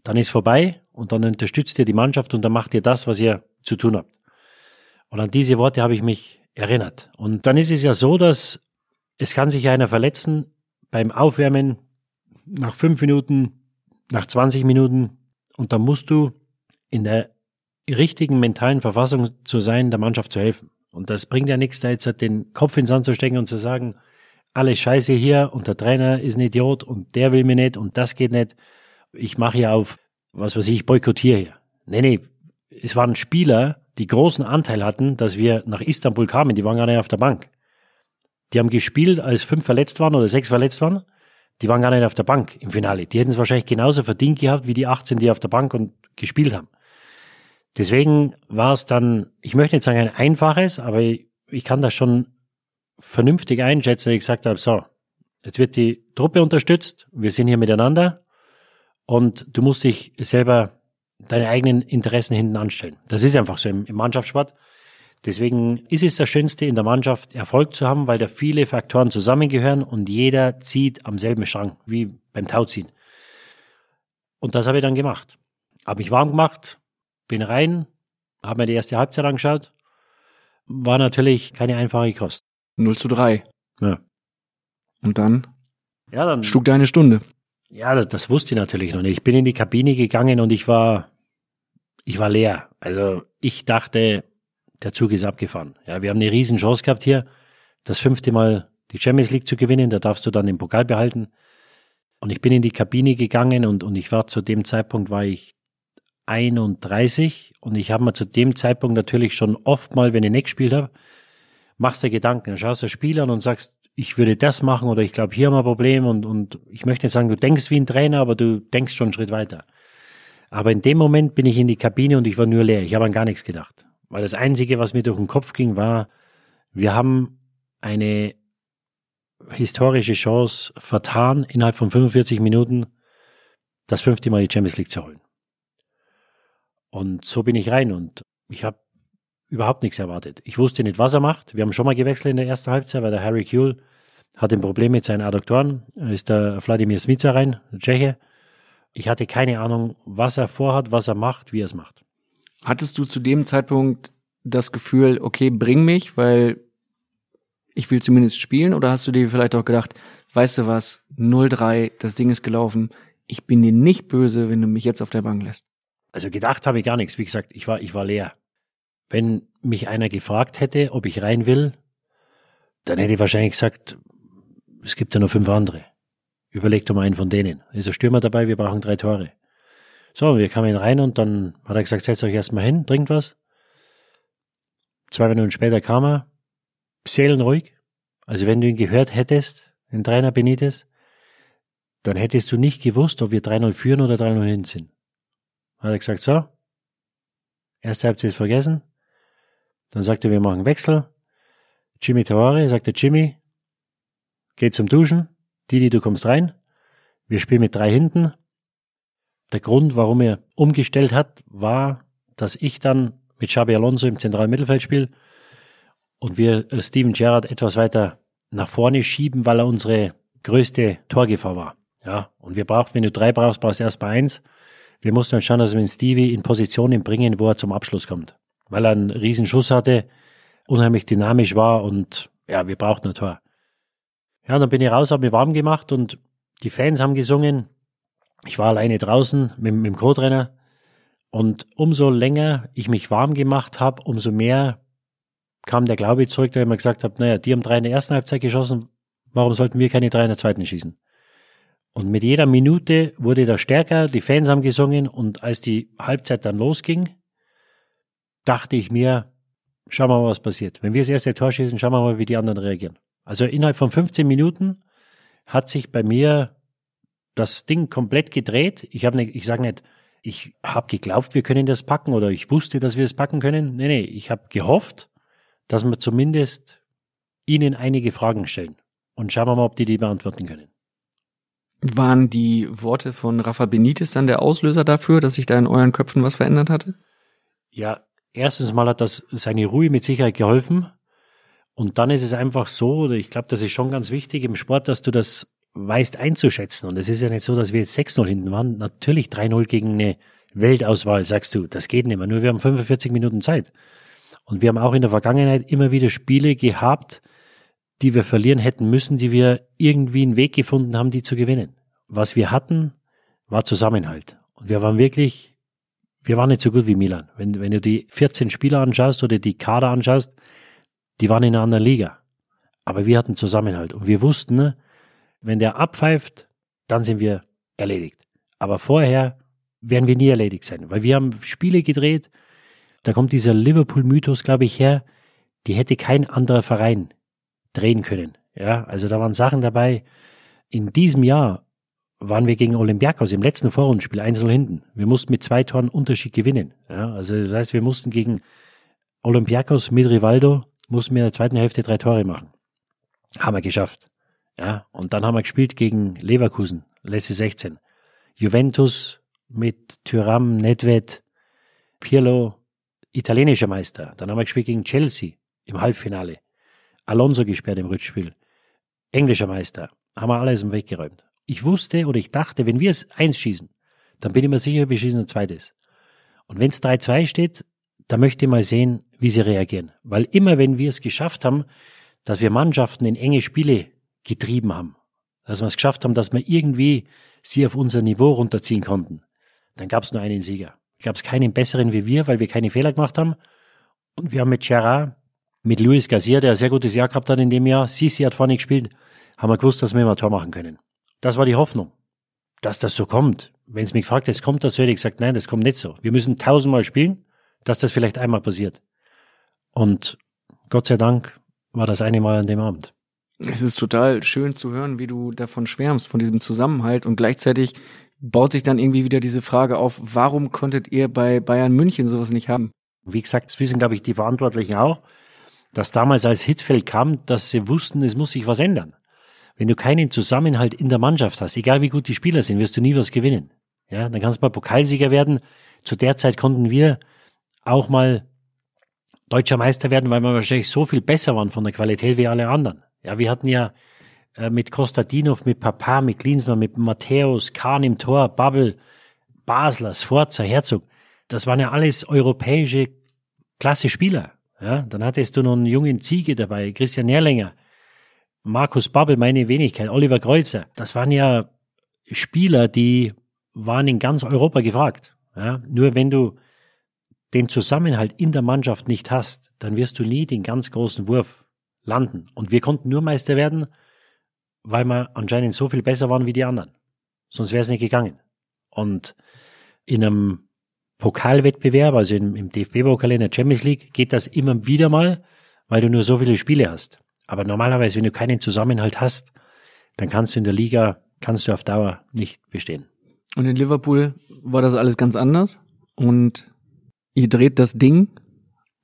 Speaker 1: dann ist vorbei und dann unterstützt ihr die Mannschaft und dann macht ihr das, was ihr zu tun habt. Und an diese Worte habe ich mich erinnert. Und dann ist es ja so, dass es kann sich einer verletzen beim Aufwärmen nach fünf Minuten, nach 20 Minuten und dann musst du in der richtigen mentalen Verfassung zu sein, der Mannschaft zu helfen. Und das bringt ja nichts, da jetzt halt den Kopf ins Sand zu stecken und zu sagen, alles scheiße hier und der Trainer ist ein Idiot und der will mir nicht und das geht nicht. Ich mache hier auf, was weiß ich, ich boykottiere hier. Nee, nee, es waren Spieler, die großen Anteil hatten, dass wir nach Istanbul kamen, die waren gar nicht auf der Bank. Die haben gespielt, als fünf verletzt waren oder sechs verletzt waren. Die waren gar nicht auf der Bank im Finale. Die hätten es wahrscheinlich genauso verdient gehabt wie die 18, die auf der Bank und gespielt haben. Deswegen war es dann, ich möchte nicht sagen ein einfaches, aber ich, ich kann das schon vernünftig einschätzen, dass ich gesagt habe, so, jetzt wird die Truppe unterstützt, wir sind hier miteinander und du musst dich selber deine eigenen Interessen hinten anstellen. Das ist einfach so im, im Mannschaftssport. Deswegen ist es das Schönste in der Mannschaft, Erfolg zu haben, weil da viele Faktoren zusammengehören und jeder zieht am selben Strang, wie beim Tauziehen. Und das habe ich dann gemacht. Habe mich warm gemacht, bin rein, habe mir die erste Halbzeit angeschaut. War natürlich keine einfache Kost.
Speaker 3: 0 zu 3.
Speaker 1: Ja.
Speaker 3: Und dann
Speaker 1: Ja, dann
Speaker 3: schlug deine Stunde.
Speaker 1: Ja, das, das wusste ich natürlich noch nicht. Ich bin in die Kabine gegangen und ich war, ich war leer. Also ich dachte, der Zug ist abgefahren. Ja, wir haben eine riesen Chance gehabt hier, das fünfte Mal die Champions League zu gewinnen. Da darfst du dann den Pokal behalten. Und ich bin in die Kabine gegangen und, und ich war zu dem Zeitpunkt war ich 31 und ich habe mir zu dem Zeitpunkt natürlich schon oft mal, wenn ich nicht gespielt habe, machst dir Gedanken, schaust du das Spiel an und sagst, ich würde das machen oder ich glaube, hier haben wir ein Problem und, und ich möchte nicht sagen, du denkst wie ein Trainer, aber du denkst schon einen Schritt weiter. Aber in dem Moment bin ich in die Kabine und ich war nur leer. Ich habe an gar nichts gedacht. Weil das Einzige, was mir durch den Kopf ging, war, wir haben eine historische Chance vertan, innerhalb von 45 Minuten das fünfte Mal die Champions League zu holen. Und so bin ich rein und ich habe überhaupt nichts erwartet. Ich wusste nicht, was er macht. Wir haben schon mal gewechselt in der ersten Halbzeit, weil der Harry Kuehl hat ein Problem mit seinen Adduktoren. Da ist der Wladimir Smica rein, der Tscheche. Ich hatte keine Ahnung, was er vorhat, was er macht, wie er es macht.
Speaker 3: Hattest du zu dem Zeitpunkt das Gefühl, okay, bring mich, weil ich will zumindest spielen? Oder hast du dir vielleicht auch gedacht, weißt du was, 0-3, das Ding ist gelaufen, ich bin dir nicht böse, wenn du mich jetzt auf der Bank lässt?
Speaker 1: Also gedacht habe ich gar nichts. Wie gesagt, ich war, ich war leer. Wenn mich einer gefragt hätte, ob ich rein will, dann hätte ich wahrscheinlich gesagt, es gibt ja noch fünf andere. Überleg doch mal einen von denen. Ist ein Stürmer dabei, wir brauchen drei Tore. So, wir kamen rein und dann hat er gesagt, setzt euch erstmal hin, trinkt was. Zwei Minuten später kam er, seelenruhig. Also wenn du ihn gehört hättest, den Trainer Benitez, dann hättest du nicht gewusst, ob wir 3-0 führen oder 3-0 hin sind. Hat er gesagt, so, erste Halbzeit ist vergessen. Dann sagte er, wir machen Wechsel. Jimmy Tawari, sagte Jimmy, geh zum Duschen. Didi, du kommst rein. Wir spielen mit drei hinten. Der Grund, warum er umgestellt hat, war, dass ich dann mit Xabi Alonso im zentralen Mittelfeld spiele und wir äh, Steven Gerrard etwas weiter nach vorne schieben, weil er unsere größte Torgefahr war. Ja, und wir brauchen, wenn du drei brauchst, brauchst du erst mal eins. Wir mussten dann schauen, dass wir den Stevie in Positionen bringen, wo er zum Abschluss kommt. Weil er einen riesen Schuss hatte, unheimlich dynamisch war und ja, wir brauchten ein Tor. Ja, dann bin ich raus, habe mich warm gemacht und die Fans haben gesungen. Ich war alleine draußen mit, mit dem Co-Trainer und umso länger ich mich warm gemacht habe, umso mehr kam der Glaube zurück, da ich mir gesagt habe, naja, die haben drei in der ersten Halbzeit geschossen, warum sollten wir keine drei in der zweiten schießen? Und mit jeder Minute wurde der stärker, die Fans haben gesungen und als die Halbzeit dann losging, dachte ich mir, schauen wir mal, was passiert. Wenn wir das erste Tor schießen, schauen wir mal, wie die anderen reagieren. Also innerhalb von 15 Minuten hat sich bei mir das Ding komplett gedreht. Ich habe nicht, ich sage nicht, ich habe geglaubt, wir können das packen oder ich wusste, dass wir es packen können. Nee, nee, ich habe gehofft, dass wir zumindest ihnen einige Fragen stellen. Und schauen wir mal, ob die die beantworten können.
Speaker 3: Waren die Worte von Rafa Benitez dann der Auslöser dafür, dass sich da in euren Köpfen was verändert hatte?
Speaker 1: Ja, erstens mal hat das seine Ruhe mit Sicherheit geholfen. Und dann ist es einfach so, oder ich glaube, das ist schon ganz wichtig im Sport, dass du das weißt einzuschätzen. Und es ist ja nicht so, dass wir jetzt 6-0 hinten waren. Natürlich 3-0 gegen eine Weltauswahl, sagst du. Das geht nicht mehr. Nur wir haben 45 Minuten Zeit. Und wir haben auch in der Vergangenheit immer wieder Spiele gehabt, die wir verlieren hätten müssen, die wir irgendwie einen Weg gefunden haben, die zu gewinnen. Was wir hatten, war Zusammenhalt. Und wir waren wirklich, wir waren nicht so gut wie Milan. Wenn, wenn du die 14 Spieler anschaust oder die Kader anschaust, die waren in einer anderen Liga. Aber wir hatten Zusammenhalt. Und wir wussten, wenn der abpfeift, dann sind wir erledigt. Aber vorher werden wir nie erledigt sein, weil wir haben Spiele gedreht, da kommt dieser Liverpool-Mythos, glaube ich, her, die hätte kein anderer Verein drehen können. Ja, also da waren Sachen dabei. In diesem Jahr waren wir gegen Olympiakos im letzten Vorrundenspiel 1 hinten. Wir mussten mit zwei Toren Unterschied gewinnen. Ja, also das heißt, wir mussten gegen Olympiakos mit Rivaldo, mussten wir in der zweiten Hälfte drei Tore machen. Haben wir geschafft. Ja, und dann haben wir gespielt gegen Leverkusen, letzte 16. Juventus mit Tyram, Nedved, Pirlo, italienischer Meister. Dann haben wir gespielt gegen Chelsea im Halbfinale. Alonso gesperrt im Rückspiel. Englischer Meister. Haben wir alles im Weg geräumt. Ich wusste oder ich dachte, wenn wir es eins schießen, dann bin ich mir sicher, wir schießen ein zweites. Und wenn es 3-2 steht, dann möchte ich mal sehen, wie sie reagieren. Weil immer wenn wir es geschafft haben, dass wir Mannschaften in enge Spiele getrieben haben, dass wir es geschafft haben, dass wir irgendwie sie auf unser Niveau runterziehen konnten, dann gab es nur einen Sieger. Gab es keinen besseren wie wir, weil wir keine Fehler gemacht haben. Und wir haben mit Gerard mit Luis Garcia, der ein sehr gutes Jahr gehabt hat in dem Jahr, Sisi hat vorne gespielt, haben wir gewusst, dass wir immer ein Tor machen können. Das war die Hoffnung, dass das so kommt. Wenn es mich fragt, es kommt das so, hätte ich gesagt, nein, das kommt nicht so. Wir müssen tausendmal spielen, dass das vielleicht einmal passiert. Und Gott sei Dank war das eine Mal an dem Abend.
Speaker 3: Es ist total schön zu hören, wie du davon schwärmst, von diesem Zusammenhalt und gleichzeitig baut sich dann irgendwie wieder diese Frage auf, warum konntet ihr bei Bayern München sowas nicht haben?
Speaker 1: Wie gesagt, das wissen, glaube ich, die Verantwortlichen auch dass damals als Hitfeld kam, dass sie wussten, es muss sich was ändern. Wenn du keinen Zusammenhalt in der Mannschaft hast, egal wie gut die Spieler sind, wirst du nie was gewinnen. Ja, dann kannst du mal Pokalsieger werden. Zu der Zeit konnten wir auch mal deutscher Meister werden, weil wir wahrscheinlich so viel besser waren von der Qualität wie alle anderen. Ja, wir hatten ja äh, mit Kostadinov, mit Papa, mit Klinsmann, mit Matthäus, Kahn im Tor, Babbel, Basler, Sforza, Herzog. Das waren ja alles europäische klasse Spieler. Ja, dann hattest du noch einen jungen Ziege dabei, Christian Nährlänger, Markus Babbel, meine Wenigkeit, Oliver Kreuzer. Das waren ja Spieler, die waren in ganz Europa gefragt. Ja, nur wenn du den Zusammenhalt in der Mannschaft nicht hast, dann wirst du nie den ganz großen Wurf landen. Und wir konnten nur Meister werden, weil wir anscheinend so viel besser waren wie die anderen. Sonst wäre es nicht gegangen. Und in einem Pokalwettbewerb, also im, im DFB-Pokal in der Champions League, geht das immer wieder mal, weil du nur so viele Spiele hast. Aber normalerweise, wenn du keinen Zusammenhalt hast, dann kannst du in der Liga, kannst du auf Dauer nicht bestehen.
Speaker 3: Und in Liverpool war das alles ganz anders. Und ihr dreht das Ding.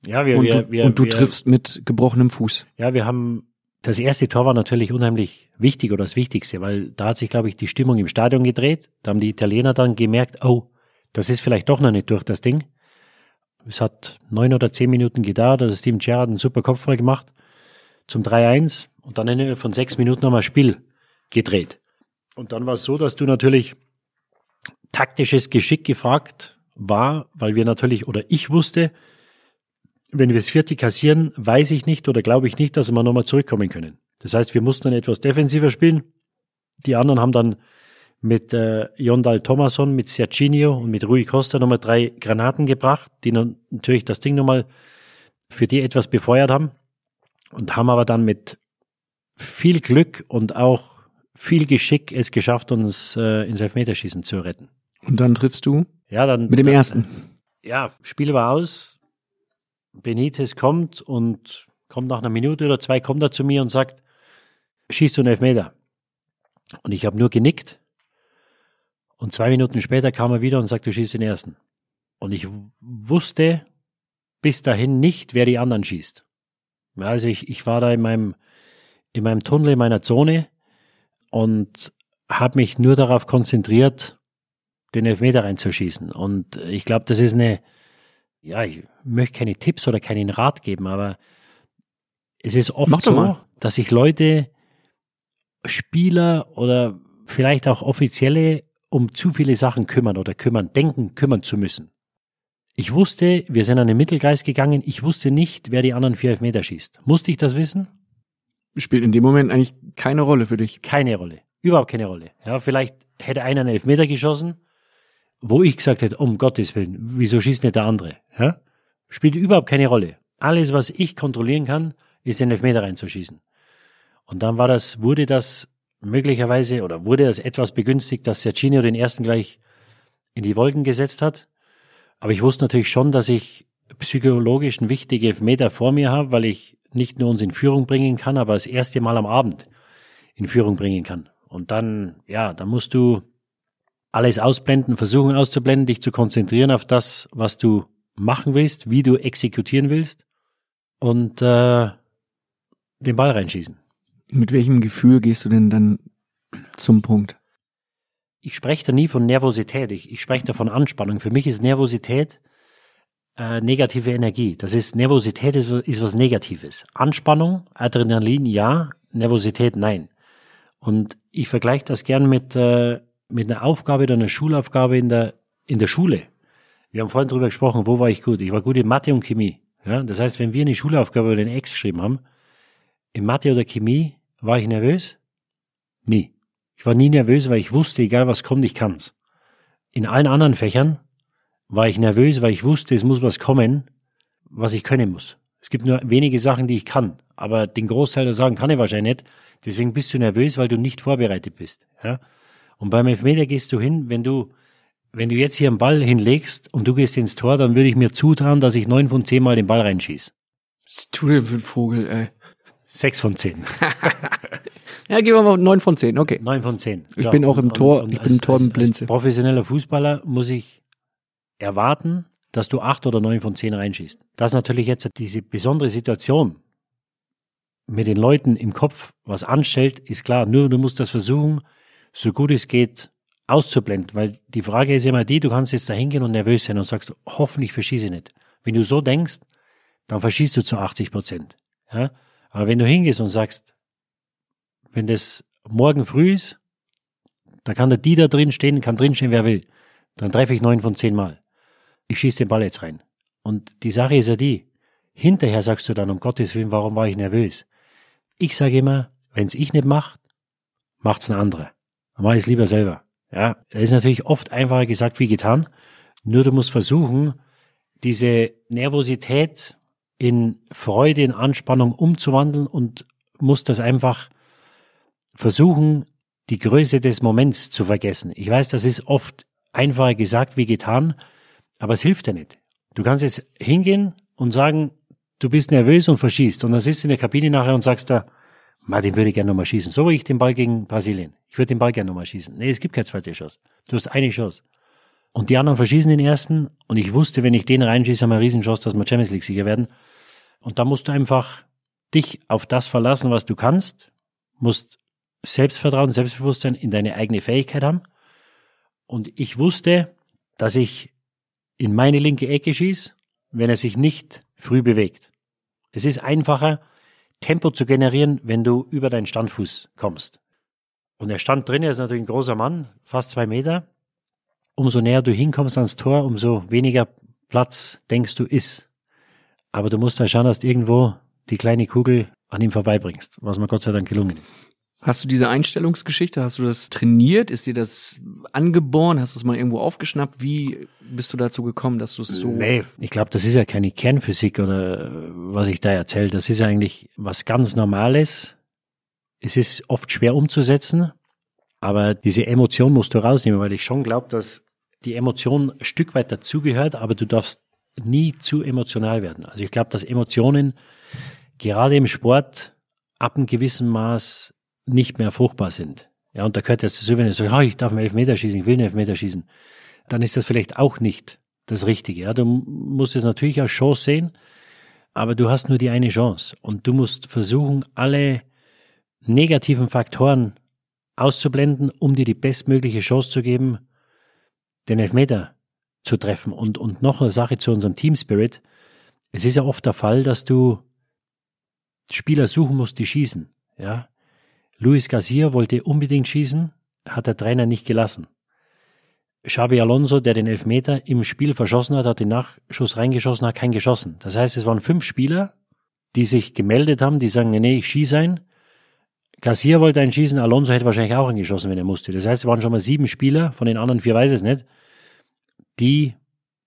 Speaker 1: Ja, wir,
Speaker 3: und
Speaker 1: wir,
Speaker 3: du,
Speaker 1: wir,
Speaker 3: und du
Speaker 1: wir,
Speaker 3: triffst mit gebrochenem Fuß.
Speaker 1: Ja, wir haben, das erste Tor war natürlich unheimlich wichtig oder das Wichtigste, weil da hat sich, glaube ich, die Stimmung im Stadion gedreht. Da haben die Italiener dann gemerkt, oh, das ist vielleicht doch noch nicht durch das Ding. Es hat neun oder zehn Minuten gedauert, also Steven Gerrard einen super Kopfball gemacht zum 3-1 und dann innerhalb von sechs Minuten nochmal Spiel gedreht. Und dann war es so, dass du natürlich taktisches Geschick gefragt war, weil wir natürlich, oder ich wusste, wenn wir das vierte kassieren, weiß ich nicht oder glaube ich nicht, dass wir nochmal zurückkommen können. Das heißt, wir mussten dann etwas defensiver spielen. Die anderen haben dann mit äh, Jondal Thomason, mit Serginio und mit Rui Costa nochmal drei Granaten gebracht, die natürlich das Ding nochmal für die etwas befeuert haben und haben aber dann mit viel Glück und auch viel Geschick es geschafft, uns äh, ins Elfmeterschießen zu retten.
Speaker 3: Und dann triffst du?
Speaker 1: Ja, dann
Speaker 3: mit dem
Speaker 1: dann,
Speaker 3: ersten.
Speaker 1: Ja, Spiel war aus. Benitez kommt und kommt nach einer Minute oder zwei, kommt er zu mir und sagt, schießt du einen Elfmeter? Und ich habe nur genickt. Und zwei Minuten später kam er wieder und sagte, du schießt den ersten. Und ich wusste bis dahin nicht, wer die anderen schießt. Also ich, ich war da in meinem, in meinem Tunnel, in meiner Zone und habe mich nur darauf konzentriert, den Elfmeter reinzuschießen. Und ich glaube, das ist eine, ja, ich möchte keine Tipps oder keinen Rat geben, aber es ist oft so, dass sich Leute, Spieler oder vielleicht auch Offizielle um zu viele Sachen kümmern oder kümmern, denken, kümmern zu müssen. Ich wusste, wir sind an den Mittelkreis gegangen, ich wusste nicht, wer die anderen vier Elfmeter schießt. Musste ich das wissen?
Speaker 3: Spielt in dem Moment eigentlich keine Rolle für dich.
Speaker 1: Keine Rolle. Überhaupt keine Rolle. Ja, vielleicht hätte einer einen Elfmeter geschossen, wo ich gesagt hätte, um Gottes Willen, wieso schießt nicht der andere? Ja? Spielt überhaupt keine Rolle. Alles, was ich kontrollieren kann, ist den Elfmeter reinzuschießen. Und dann war das, wurde das möglicherweise oder wurde das etwas begünstigt, dass Serginho den ersten gleich in die Wolken gesetzt hat. Aber ich wusste natürlich schon, dass ich psychologisch einen wichtigen Elfmeter vor mir habe, weil ich nicht nur uns in Führung bringen kann, aber das erste Mal am Abend in Führung bringen kann. Und dann, ja, dann musst du alles ausblenden, versuchen auszublenden, dich zu konzentrieren auf das, was du machen willst, wie du exekutieren willst und äh, den Ball reinschießen.
Speaker 3: Mit welchem Gefühl gehst du denn dann zum Punkt?
Speaker 1: Ich spreche da nie von Nervosität, ich, ich spreche da von Anspannung. Für mich ist Nervosität äh, negative Energie. Das ist Nervosität ist, ist was Negatives. Anspannung, Adrenalin, ja, Nervosität, nein. Und ich vergleiche das gern mit äh, mit einer Aufgabe oder einer Schulaufgabe in der, in der Schule. Wir haben vorhin darüber gesprochen, wo war ich gut? Ich war gut in Mathe und Chemie. Ja, das heißt, wenn wir eine Schulaufgabe oder den Ex geschrieben haben, in Mathe oder Chemie war ich nervös? Nie. Ich war nie nervös, weil ich wusste, egal was kommt, ich kann's. In allen anderen Fächern war ich nervös, weil ich wusste, es muss was kommen, was ich können muss. Es gibt nur wenige Sachen, die ich kann, aber den Großteil der Sachen kann ich wahrscheinlich nicht. Deswegen bist du nervös, weil du nicht vorbereitet bist. Ja? Und beim Elfmeter gehst du hin, wenn du, wenn du jetzt hier einen Ball hinlegst und du gehst ins Tor, dann würde ich mir zutrauen, dass ich neun von zehn Mal den Ball reinschieße.
Speaker 3: Was tut denn für ein Vogel, ey?
Speaker 1: Sechs von zehn. *laughs*
Speaker 3: ja, gehen wir mal neun von zehn, okay.
Speaker 1: Neun von zehn.
Speaker 3: Ich bin auch im Tor, und, und ich bin im Tor im Blinze.
Speaker 1: Als professioneller Fußballer muss ich erwarten, dass du acht oder neun von zehn reinschießt. Das ist natürlich jetzt diese besondere Situation mit den Leuten im Kopf was anstellt, ist klar. Nur du musst das versuchen, so gut es geht auszublenden, weil die Frage ist immer die, du kannst jetzt da hingehen und nervös sein und sagst, hoffentlich verschieße ich nicht. Wenn du so denkst, dann verschießt du zu 80 Prozent. Ja? Aber wenn du hingehst und sagst, wenn das morgen früh ist, da kann der die da drin stehen, kann drin stehen, wer will, dann treffe ich neun von zehn Mal. Ich schieße den Ball jetzt rein. Und die Sache ist ja die, hinterher sagst du dann, um Gottes Willen, warum war ich nervös? Ich sage immer, wenn's ich nicht macht, macht's ein anderer. Dann mach ich es lieber selber. Ja, das ist natürlich oft einfacher gesagt wie getan. Nur du musst versuchen, diese Nervosität in Freude, in Anspannung umzuwandeln und musst das einfach versuchen, die Größe des Moments zu vergessen. Ich weiß, das ist oft einfacher gesagt wie getan, aber es hilft dir nicht. Du kannst jetzt hingehen und sagen, du bist nervös und verschießt und dann sitzt du in der Kabine nachher und sagst da, Ma, den würde ich gerne nochmal schießen. So wie ich den Ball gegen Brasilien. Ich würde den Ball gerne nochmal schießen. Nee, es gibt keine zweite Chance. Du hast eine Chance. Und die anderen verschießen den ersten. Und ich wusste, wenn ich den reinschieße, haben wir eine Riesenchance, dass wir Champions League Sieger werden. Und da musst du einfach dich auf das verlassen, was du kannst. Musst Selbstvertrauen, Selbstbewusstsein in deine eigene Fähigkeit haben. Und ich wusste, dass ich in meine linke Ecke schieße, wenn er sich nicht früh bewegt. Es ist einfacher, Tempo zu generieren, wenn du über deinen Standfuß kommst. Und er stand drin, er ist natürlich ein großer Mann, fast zwei Meter. Umso näher du hinkommst ans Tor, umso weniger Platz denkst du ist. Aber du musst da schauen, dass du irgendwo die kleine Kugel an ihm vorbeibringst, was mir Gott sei Dank gelungen ist.
Speaker 3: Hast du diese Einstellungsgeschichte, hast du das trainiert? Ist dir das angeboren? Hast du es mal irgendwo aufgeschnappt? Wie bist du dazu gekommen, dass du es so...
Speaker 1: Nee, ich glaube, das ist ja keine Kernphysik oder was ich da erzähle. Das ist eigentlich was ganz Normales. Es ist oft schwer umzusetzen, aber diese Emotion musst du rausnehmen, weil ich schon glaube, dass die Emotion ein Stück weit dazugehört, aber du darfst nie zu emotional werden. Also ich glaube, dass Emotionen gerade im Sport ab einem gewissen Maß nicht mehr fruchtbar sind. Ja, und da gehört jetzt so, wenn ich sage, oh, ich darf einen Elfmeter schießen, ich will einen Elfmeter schießen, dann ist das vielleicht auch nicht das Richtige. Ja, du musst es natürlich als Chance sehen, aber du hast nur die eine Chance und du musst versuchen, alle negativen Faktoren auszublenden, um dir die bestmögliche Chance zu geben, den Elfmeter zu treffen. Und, und noch eine Sache zu unserem Team Spirit. Es ist ja oft der Fall, dass du Spieler suchen musst, die schießen. Ja. Luis Garcia wollte unbedingt schießen, hat der Trainer nicht gelassen. Xabi Alonso, der den Elfmeter im Spiel verschossen hat, hat den Nachschuss reingeschossen, hat keinen geschossen. Das heißt, es waren fünf Spieler, die sich gemeldet haben, die sagen, nee, ich schieße ein. Garcia wollte einen schießen, Alonso hätte wahrscheinlich auch eingeschossen, wenn er musste. Das heißt, es waren schon mal sieben Spieler, von den anderen vier weiß es nicht, die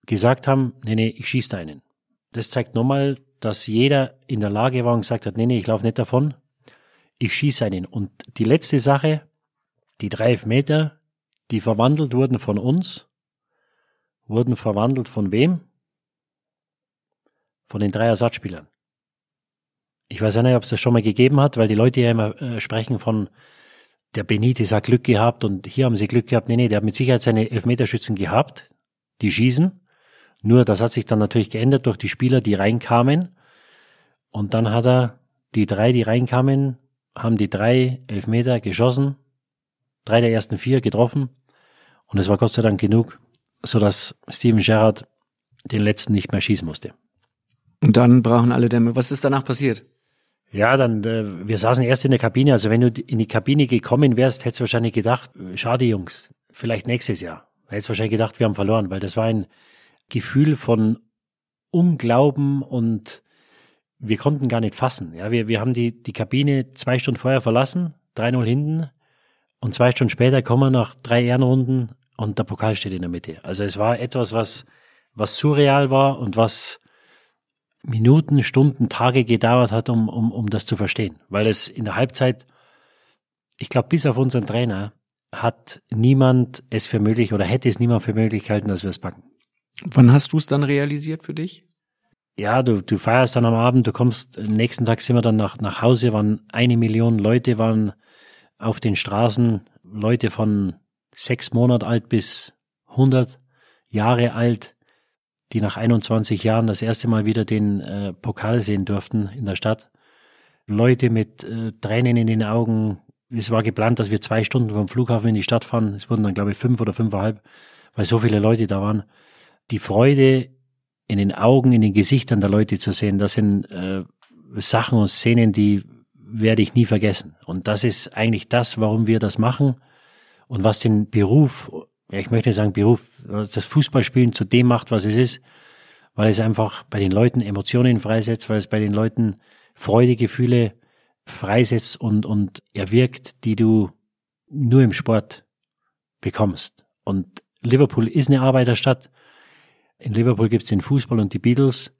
Speaker 1: gesagt haben, nee, nee, ich schieße einen. Das zeigt nochmal, dass jeder in der Lage war und gesagt hat, nee, nee, ich laufe nicht davon, ich schieße einen. Und die letzte Sache, die drei Meter, die verwandelt wurden von uns, wurden verwandelt von wem? Von den drei Ersatzspielern. Ich weiß ja nicht, ob es das schon mal gegeben hat, weil die Leute ja immer äh, sprechen von der Benitez hat Glück gehabt und hier haben sie Glück gehabt. Nee, nee, der hat mit Sicherheit seine Elfmeterschützen gehabt, die schießen. Nur das hat sich dann natürlich geändert durch die Spieler, die reinkamen. Und dann hat er die drei, die reinkamen, haben die drei Elfmeter geschossen, drei der ersten vier getroffen. Und es war Gott sei Dank genug, sodass Steven Gerrard den letzten nicht mehr schießen musste.
Speaker 3: Und dann brachen alle Dämme. Was ist danach passiert?
Speaker 1: Ja, dann, äh, wir saßen erst in der Kabine. Also wenn du in die Kabine gekommen wärst, hättest du wahrscheinlich gedacht, schade Jungs, vielleicht nächstes Jahr. Hättest wahrscheinlich gedacht, wir haben verloren, weil das war ein Gefühl von Unglauben und wir konnten gar nicht fassen. Ja, wir, wir haben die, die Kabine zwei Stunden vorher verlassen, 3-0 hinten und zwei Stunden später kommen wir nach drei Ehrenrunden und der Pokal steht in der Mitte. Also es war etwas, was, was surreal war und was Minuten, Stunden, Tage gedauert hat, um, um, um das zu verstehen. Weil es in der Halbzeit, ich glaube, bis auf unseren Trainer, hat niemand es für möglich oder hätte es niemand für möglich gehalten, dass wir es packen.
Speaker 3: Wann hast du es dann realisiert für dich?
Speaker 1: Ja, du, du feierst dann am Abend, du kommst, nächsten Tag sind wir dann nach, nach Hause, waren eine Million Leute waren auf den Straßen, Leute von sechs Monat alt bis 100 Jahre alt, die nach 21 Jahren das erste Mal wieder den äh, Pokal sehen durften in der Stadt. Leute mit äh, Tränen in den Augen. Es war geplant, dass wir zwei Stunden vom Flughafen in die Stadt fahren. Es wurden dann, glaube ich, fünf oder fünfeinhalb, weil so viele Leute da waren. Die Freude in den Augen, in den Gesichtern der Leute zu sehen, das sind äh, Sachen und Szenen, die werde ich nie vergessen. Und das ist eigentlich das, warum wir das machen und was den Beruf ja, ich möchte sagen, Beruf, das Fußballspielen zu dem macht, was es ist, weil es einfach bei den Leuten Emotionen freisetzt, weil es bei den Leuten Freudegefühle freisetzt und, und erwirkt, die du nur im Sport bekommst. Und Liverpool ist eine Arbeiterstadt. In Liverpool gibt es den Fußball und die Beatles.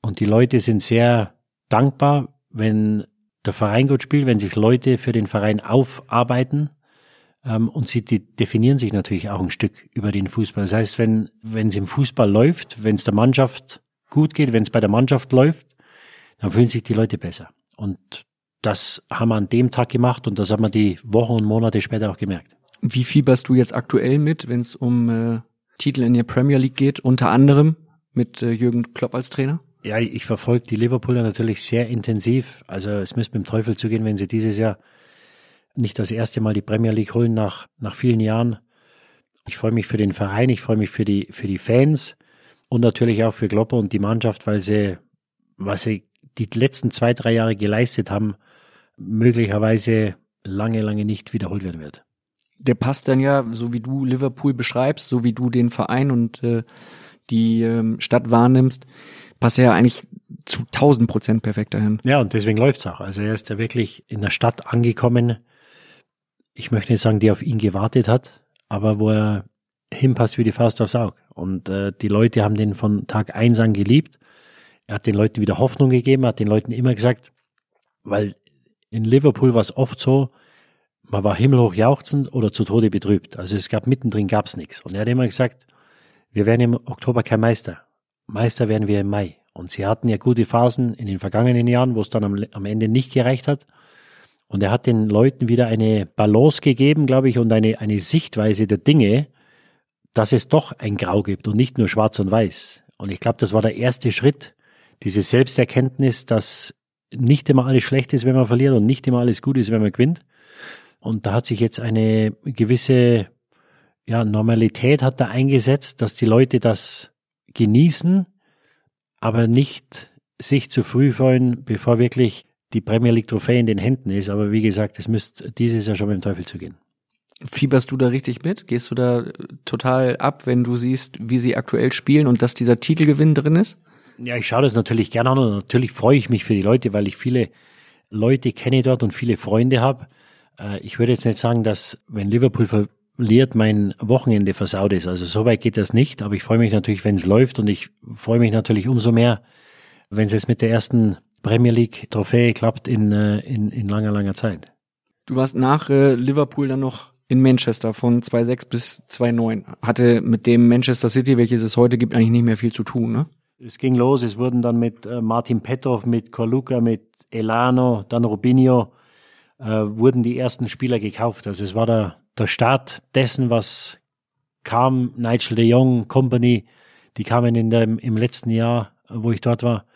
Speaker 1: Und die Leute sind sehr dankbar, wenn der Verein gut spielt, wenn sich Leute für den Verein aufarbeiten und sie definieren sich natürlich auch ein Stück über den Fußball. Das heißt, wenn wenn es im Fußball läuft, wenn es der Mannschaft gut geht, wenn es bei der Mannschaft läuft, dann fühlen sich die Leute besser. Und das haben wir an dem Tag gemacht und das haben wir die Wochen und Monate später auch gemerkt.
Speaker 3: Wie fieberst du jetzt aktuell mit, wenn es um äh, Titel in der Premier League geht, unter anderem mit äh, Jürgen Klopp als Trainer?
Speaker 1: Ja, ich verfolge die Liverpooler natürlich sehr intensiv. Also es müsste mit dem Teufel zugehen, wenn sie dieses Jahr nicht das erste Mal die Premier League holen nach, nach vielen Jahren. Ich freue mich für den Verein, ich freue mich für die, für die Fans und natürlich auch für Klopper und die Mannschaft, weil sie, was sie die letzten zwei, drei Jahre geleistet haben, möglicherweise lange, lange nicht wiederholt werden wird.
Speaker 3: Der passt dann ja, so wie du Liverpool beschreibst, so wie du den Verein und äh, die ähm, Stadt wahrnimmst, passt er ja eigentlich zu 1000 Prozent perfekt dahin.
Speaker 1: Ja, und deswegen läuft's auch. Also er ist ja wirklich in der Stadt angekommen, ich möchte nicht sagen, die auf ihn gewartet hat, aber wo er hinpasst wie die Faust aufs Auge. Und äh, die Leute haben den von Tag eins an geliebt. Er hat den Leuten wieder Hoffnung gegeben, hat den Leuten immer gesagt, weil in Liverpool war es oft so, man war himmelhoch jauchzend oder zu Tode betrübt. Also es gab mittendrin gab's nichts. Und er hat immer gesagt, wir werden im Oktober kein Meister. Meister werden wir im Mai. Und sie hatten ja gute Phasen in den vergangenen Jahren, wo es dann am, am Ende nicht gereicht hat. Und er hat den Leuten wieder eine Balance gegeben, glaube ich, und eine, eine Sichtweise der Dinge, dass es doch ein Grau gibt und nicht nur schwarz und weiß. Und ich glaube, das war der erste Schritt, diese Selbsterkenntnis, dass nicht immer alles schlecht ist, wenn man verliert und nicht immer alles gut ist, wenn man gewinnt. Und da hat sich jetzt eine gewisse ja, Normalität hat da eingesetzt, dass die Leute das genießen, aber nicht sich zu früh freuen, bevor wirklich die Premier League Trophäe in den Händen ist. Aber wie gesagt, es müsste dieses Jahr schon mit dem Teufel zu gehen.
Speaker 3: Fieberst du da richtig mit? Gehst du da total ab, wenn du siehst, wie sie aktuell spielen und dass dieser Titelgewinn drin ist?
Speaker 1: Ja, ich schaue das natürlich gerne an und natürlich freue ich mich für die Leute, weil ich viele Leute kenne dort und viele Freunde habe. Äh, ich würde jetzt nicht sagen, dass wenn Liverpool verliert, mein Wochenende versaut ist. Also so weit geht das nicht, aber ich freue mich natürlich, wenn es läuft und ich freue mich natürlich umso mehr, wenn es jetzt mit der ersten Premier League Trophäe klappt in, äh, in, in langer, langer Zeit.
Speaker 3: Du warst nach äh, Liverpool dann noch in Manchester von 2,6 bis 2,9. Hatte mit dem Manchester City, welches es heute gibt, eigentlich nicht mehr viel zu tun, ne?
Speaker 1: Es ging los, es wurden dann mit äh, Martin Petrov, mit Corluca, mit Elano, dann Rubinho, äh, wurden die ersten Spieler gekauft. Also es war der, der Start dessen, was kam, Nigel de Jong, Company, die kamen in dem, im letzten Jahr, wo ich dort war.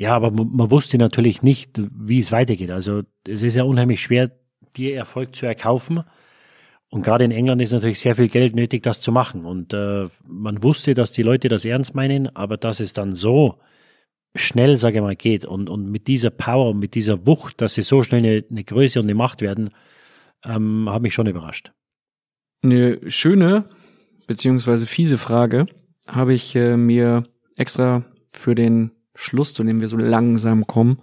Speaker 1: Ja, aber man, wusste natürlich nicht, wie es weitergeht. Also es ist ja unheimlich schwer, dir Erfolg zu erkaufen. Und gerade in England ist natürlich sehr viel Geld nötig, das zu machen. Und äh, man wusste, dass die Leute das ernst meinen, aber dass es dann so schnell, sage ich mal, geht und, und mit dieser Power und mit dieser Wucht, dass sie so schnell eine, eine Größe und eine Macht werden, ähm, hat mich schon überrascht.
Speaker 3: Eine schöne beziehungsweise fiese Frage habe ich äh, mir extra für den Schluss, zu dem wir so langsam kommen,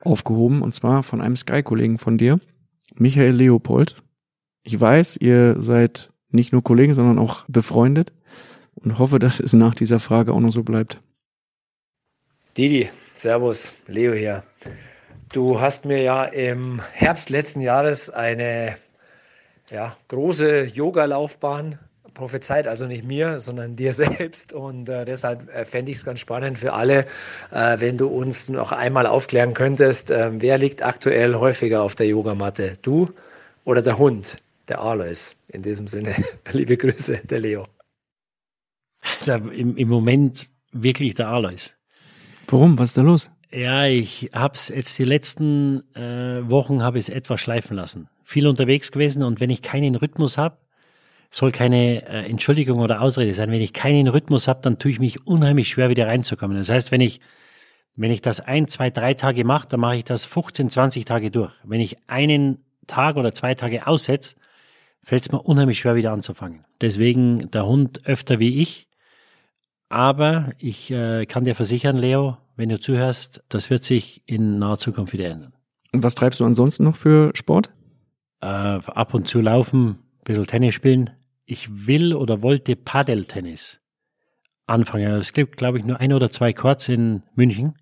Speaker 3: aufgehoben. Und zwar von einem Sky-Kollegen von dir, Michael Leopold. Ich weiß, ihr seid nicht nur Kollegen, sondern auch befreundet und hoffe, dass es nach dieser Frage auch noch so bleibt.
Speaker 9: Didi, Servus, Leo hier. Du hast mir ja im Herbst letzten Jahres eine ja, große Yoga-Laufbahn prophezeit, also nicht mir, sondern dir *laughs* selbst. Und äh, deshalb äh, fände ich es ganz spannend für alle, äh, wenn du uns noch einmal aufklären könntest, äh, wer liegt aktuell häufiger auf der Yogamatte? Du oder der Hund? der Alois. In diesem Sinne, *laughs* liebe Grüße, der Leo. *laughs*
Speaker 1: Im, Im Moment wirklich der Alois.
Speaker 3: Warum? Was ist da los?
Speaker 1: Ja, ich habe es jetzt die letzten äh, Wochen habe ich es etwas schleifen lassen. Viel unterwegs gewesen und wenn ich keinen Rhythmus habe, soll keine äh, Entschuldigung oder Ausrede sein. Wenn ich keinen Rhythmus habe, dann tue ich mich unheimlich schwer wieder reinzukommen. Das heißt, wenn ich wenn ich das ein, zwei, drei Tage mache, dann mache ich das 15, 20 Tage durch. Wenn ich einen Tag oder zwei Tage aussetze, fällt es mir unheimlich schwer wieder anzufangen. Deswegen der Hund öfter wie ich. Aber ich äh, kann dir versichern, Leo, wenn du zuhörst, das wird sich in naher Zukunft wieder ändern.
Speaker 3: Und was treibst du ansonsten noch für Sport?
Speaker 1: Äh, ab und zu laufen, ein bisschen Tennis spielen. Ich will oder wollte Paddeltennis anfangen. Es gibt, glaube ich, nur ein oder zwei Courts in München.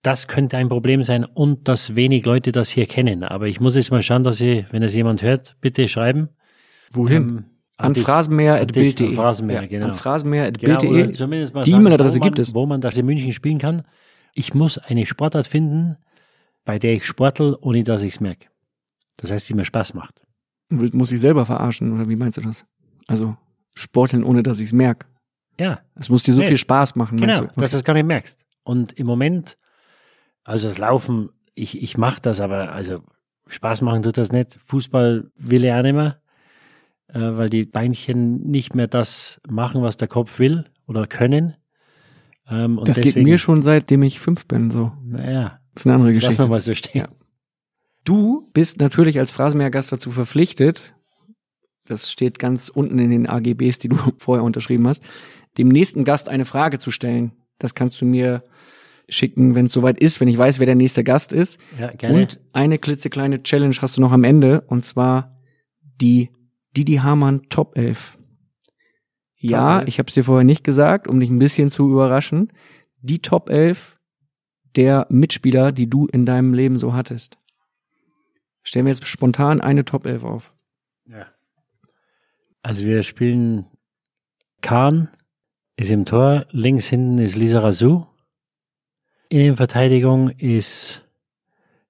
Speaker 1: Das könnte ein Problem sein und dass wenig Leute das hier kennen. Aber ich muss jetzt mal schauen, dass Sie, wenn es jemand hört, bitte schreiben.
Speaker 3: Wohin? Ähm, an phrasenmäher.bild.de.
Speaker 1: An Phrasenmäher, genau.
Speaker 3: An phrasenmäher.bild.de.
Speaker 1: Genau, Die E-Mail-Adresse gibt es. Wo man das in München spielen kann. Ich muss eine Sportart finden, bei der ich sportel, ohne dass ich es merke. Das heißt, die mir Spaß macht.
Speaker 3: Muss ich selber verarschen, oder wie meinst du das? Also, sporteln, ohne dass ich es merke.
Speaker 1: Ja.
Speaker 3: Es muss dir so nee. viel Spaß machen.
Speaker 1: Genau, okay. dass du es gar nicht merkst. Und im Moment also das Laufen, ich, ich mache das, aber also Spaß machen tut das nicht. Fußball will ich auch nicht mehr, äh, weil die Beinchen nicht mehr das machen, was der Kopf will oder können.
Speaker 3: Ähm, das deswegen, geht mir schon seitdem ich fünf bin, so.
Speaker 1: Naja.
Speaker 3: Das ist eine andere Geschichte.
Speaker 1: Lass mal mal so stehen. Ja.
Speaker 3: Du bist natürlich als Phrasenmähergast dazu verpflichtet, das steht ganz unten in den AGBs, die du *laughs* vorher unterschrieben hast, dem nächsten Gast eine Frage zu stellen. Das kannst du mir schicken, wenn es soweit ist, wenn ich weiß, wer der nächste Gast ist.
Speaker 1: Ja, gerne.
Speaker 3: Und eine klitzekleine Challenge hast du noch am Ende, und zwar die Didi Hamann Top 11. Ja, Top 11. ich habe es dir vorher nicht gesagt, um dich ein bisschen zu überraschen. Die Top 11 der Mitspieler, die du in deinem Leben so hattest. Stellen wir jetzt spontan eine Top 11 auf.
Speaker 1: Ja. Also wir spielen Kahn, ist im Tor. Links hinten ist Lisa Razou. Innenverteidigung ist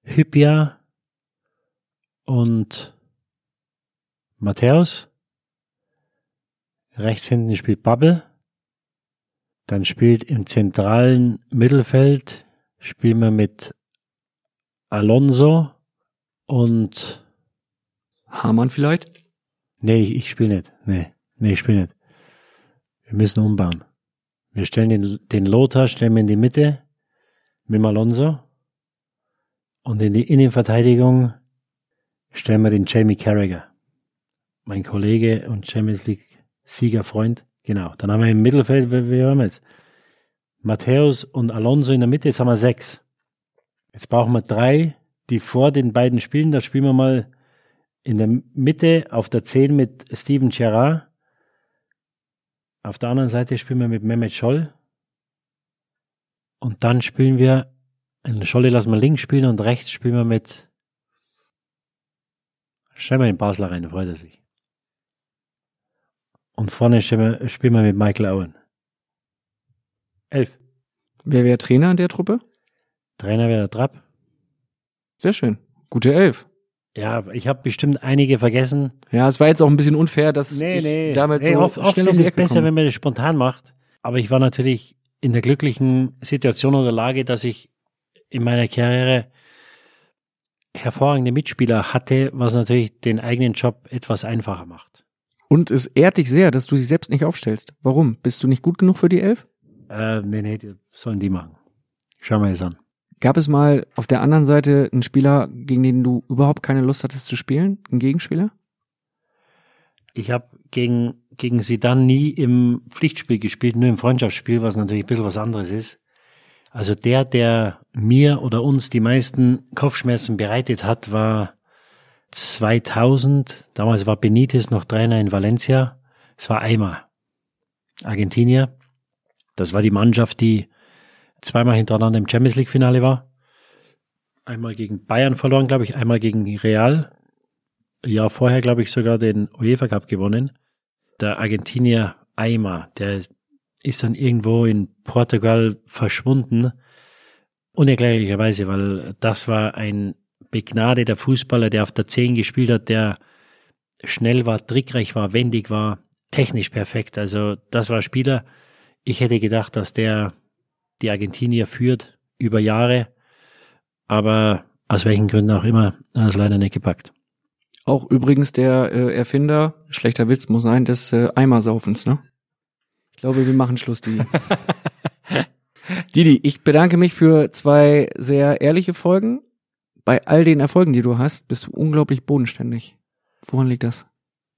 Speaker 1: Hypia und Matthäus. Rechts hinten spielt Bubble. Dann spielt im zentralen Mittelfeld spielen wir mit Alonso und
Speaker 3: Hamann vielleicht?
Speaker 1: Nee, ich, ich spiele nicht. Nee, nee, ich spiele nicht. Wir müssen umbauen. Wir stellen den, den Lothar, stellen wir in die Mitte mit dem Alonso. Und in die Innenverteidigung stellen wir den Jamie Carragher. Mein Kollege und Champions League Siegerfreund. Genau. Dann haben wir im Mittelfeld, wie haben wir jetzt? Matthäus und Alonso in der Mitte, jetzt haben wir sechs. Jetzt brauchen wir drei, die vor den beiden spielen. Da spielen wir mal in der Mitte auf der 10 mit Steven Gerrard. Auf der anderen Seite spielen wir mit Mehmet Scholl. Und dann spielen wir, in Scholle lassen wir links spielen und rechts spielen wir mit, stellen wir den Basler rein, da freut er sich. Und vorne spielen wir, spielen wir mit Michael Owen. Elf.
Speaker 3: Wer wäre Trainer in der Truppe?
Speaker 1: Trainer wäre der Trapp.
Speaker 3: Sehr schön. Gute Elf.
Speaker 1: Ja, ich habe bestimmt einige vergessen.
Speaker 3: Ja, es war jetzt auch ein bisschen unfair, dass
Speaker 1: Nee,
Speaker 3: ich
Speaker 1: nee.
Speaker 3: damals
Speaker 1: nee
Speaker 3: so
Speaker 1: oft, oft
Speaker 3: schnell
Speaker 1: ist es besser, wenn man das spontan macht. Aber ich war natürlich in der glücklichen Situation oder Lage, dass ich in meiner Karriere hervorragende Mitspieler hatte, was natürlich den eigenen Job etwas einfacher macht.
Speaker 3: Und es ehrt dich sehr, dass du sie selbst nicht aufstellst. Warum? Bist du nicht gut genug für die Elf?
Speaker 1: Äh, nee, nee, sollen die machen. Schau mal das an.
Speaker 3: Gab es mal auf der anderen Seite einen Spieler, gegen den du überhaupt keine Lust hattest zu spielen? Einen Gegenspieler?
Speaker 1: Ich habe gegen, gegen sie dann nie im Pflichtspiel gespielt, nur im Freundschaftsspiel, was natürlich ein bisschen was anderes ist. Also der, der mir oder uns die meisten Kopfschmerzen bereitet hat, war 2000. Damals war Benitez noch Trainer in Valencia. Es war Eimer, Argentinier. Das war die Mannschaft, die zweimal hintereinander im Champions League Finale war. Einmal gegen Bayern verloren, glaube ich, einmal gegen Real. Jahr vorher, glaube ich, sogar den UEFA Cup gewonnen. Der Argentinier Eimer, der ist dann irgendwo in Portugal verschwunden. Unerklärlicherweise, weil das war ein begnadeter Fußballer, der auf der 10 gespielt hat, der schnell war, trickreich war, wendig war, technisch perfekt. Also das war Spieler. Ich hätte gedacht, dass der die Argentinier führt über Jahre, aber aus welchen Gründen auch immer, hat es leider nicht gepackt.
Speaker 3: Auch übrigens der äh, Erfinder, schlechter Witz muss sein, des äh, Eimersaufens, ne? Ich glaube, wir machen Schluss, Didi. *laughs* Didi, ich bedanke mich für zwei sehr ehrliche Folgen. Bei all den Erfolgen, die du hast, bist du unglaublich bodenständig. Woran liegt das?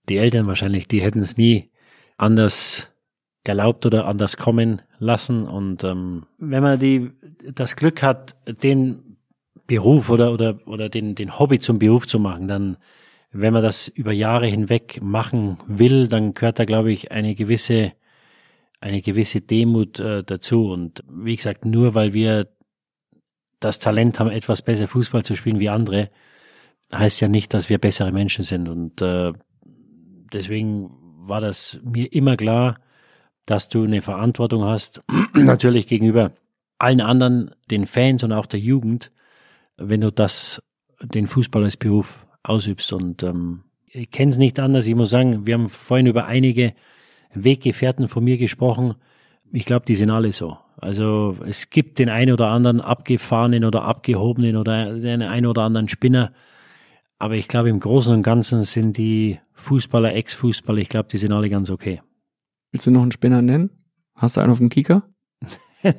Speaker 1: Die Eltern wahrscheinlich, die hätten es nie anders erlaubt oder anders kommen lassen. Und ähm, wenn man die das Glück hat, den Beruf oder oder oder den den Hobby zum Beruf zu machen, dann wenn man das über Jahre hinweg machen will, dann gehört da glaube ich eine gewisse eine gewisse Demut äh, dazu. Und wie gesagt, nur weil wir das Talent haben, etwas besser Fußball zu spielen wie andere, heißt ja nicht, dass wir bessere Menschen sind. Und äh, deswegen war das mir immer klar, dass du eine Verantwortung hast, *clears throat* natürlich gegenüber allen anderen, den Fans und auch der Jugend, wenn du das, den Fußball als Beruf ausübst. Und ähm, ich kenne es nicht anders. Ich muss sagen, wir haben vorhin über einige Weggefährten von mir gesprochen. Ich glaube, die sind alle so. Also es gibt den einen oder anderen abgefahrenen oder abgehobenen oder den einen oder anderen Spinner. Aber ich glaube, im Großen und Ganzen sind die Fußballer, Ex-Fußballer, ich glaube, die sind alle ganz okay.
Speaker 3: Willst du noch einen Spinner nennen? Hast du einen auf dem Kieker? *laughs*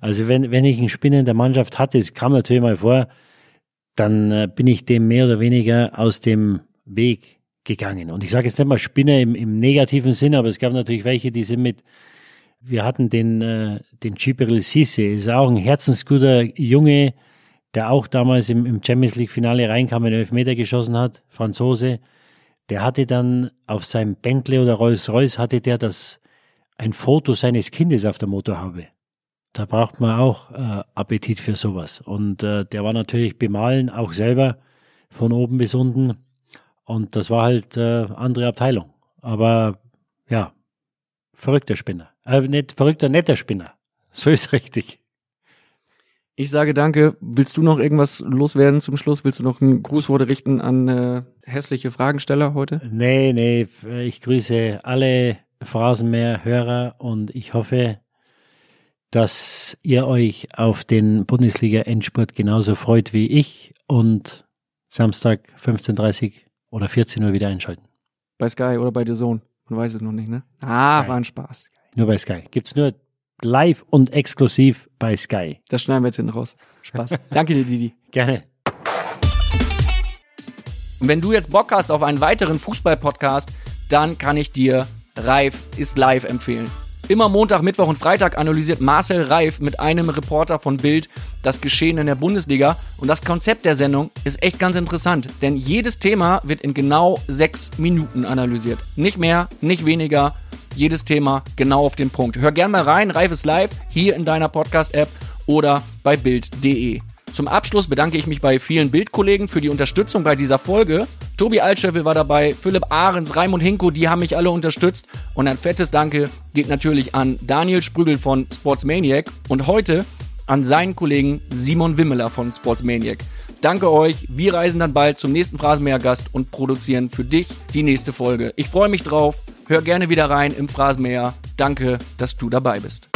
Speaker 1: also wenn, wenn ich einen Spinner in der Mannschaft hatte, es kam natürlich mal vor, dann äh, bin ich dem mehr oder weniger aus dem Weg gegangen. Und ich sage jetzt nicht mal Spinner im, im negativen Sinn, aber es gab natürlich welche, die sind mit, wir hatten den, äh, den Gibril Sisse, ist auch ein herzensguter Junge, der auch damals im, im Champions League Finale reinkam, einen Elfmeter geschossen hat, Franzose. Der hatte dann auf seinem Bentley oder Rolls Royce hatte der das, ein Foto seines Kindes auf der Motorhaube. Da braucht man auch äh, Appetit für sowas. Und äh, der war natürlich bemalen, auch selber, von oben bis unten. Und das war halt äh, andere Abteilung. Aber ja, verrückter Spinner. Äh, nicht verrückter, netter Spinner. So ist richtig.
Speaker 3: Ich sage danke. Willst du noch irgendwas loswerden zum Schluss? Willst du noch ein Grußwort richten an äh, hässliche Fragensteller heute?
Speaker 1: Nee, nee, ich grüße alle Phrasenmäher-Hörer und ich hoffe, dass ihr euch auf den Bundesliga-Endspurt genauso freut wie ich und Samstag 15.30 oder 14 Uhr wieder einschalten.
Speaker 3: Bei Sky oder bei The Zone? Man weiß es noch nicht, ne? Ah,
Speaker 1: Sky.
Speaker 3: war ein Spaß.
Speaker 1: Nur bei Sky. Gibt's nur live und exklusiv bei Sky.
Speaker 3: Das schneiden wir jetzt hinten raus. Spaß. Danke dir, Didi. *laughs*
Speaker 1: Gerne.
Speaker 3: Und wenn du jetzt Bock hast auf einen weiteren Fußball-Podcast, dann kann ich dir Reif ist live empfehlen. Immer Montag, Mittwoch und Freitag analysiert Marcel Reif mit einem Reporter von Bild das Geschehen in der Bundesliga. Und das Konzept der Sendung ist echt ganz interessant, denn jedes Thema wird in genau sechs Minuten analysiert. Nicht mehr, nicht weniger. Jedes Thema genau auf den Punkt. Hör gern mal rein, Reif ist live, hier in deiner Podcast-App oder bei Bild.de. Zum Abschluss bedanke ich mich bei vielen Bildkollegen für die Unterstützung bei dieser Folge. Tobi Altscheffel war dabei, Philipp Ahrens, Raimund Hinko, die haben mich alle unterstützt. Und ein fettes Danke geht natürlich an Daniel Sprügel von Sportsmaniac und heute an seinen Kollegen Simon Wimmeler von Sportsmaniac. Danke euch, wir reisen dann bald zum nächsten Phrasenmäher-Gast und produzieren für dich die nächste Folge. Ich freue mich drauf, hör gerne wieder rein im Phrasenmäher. Danke, dass du dabei bist.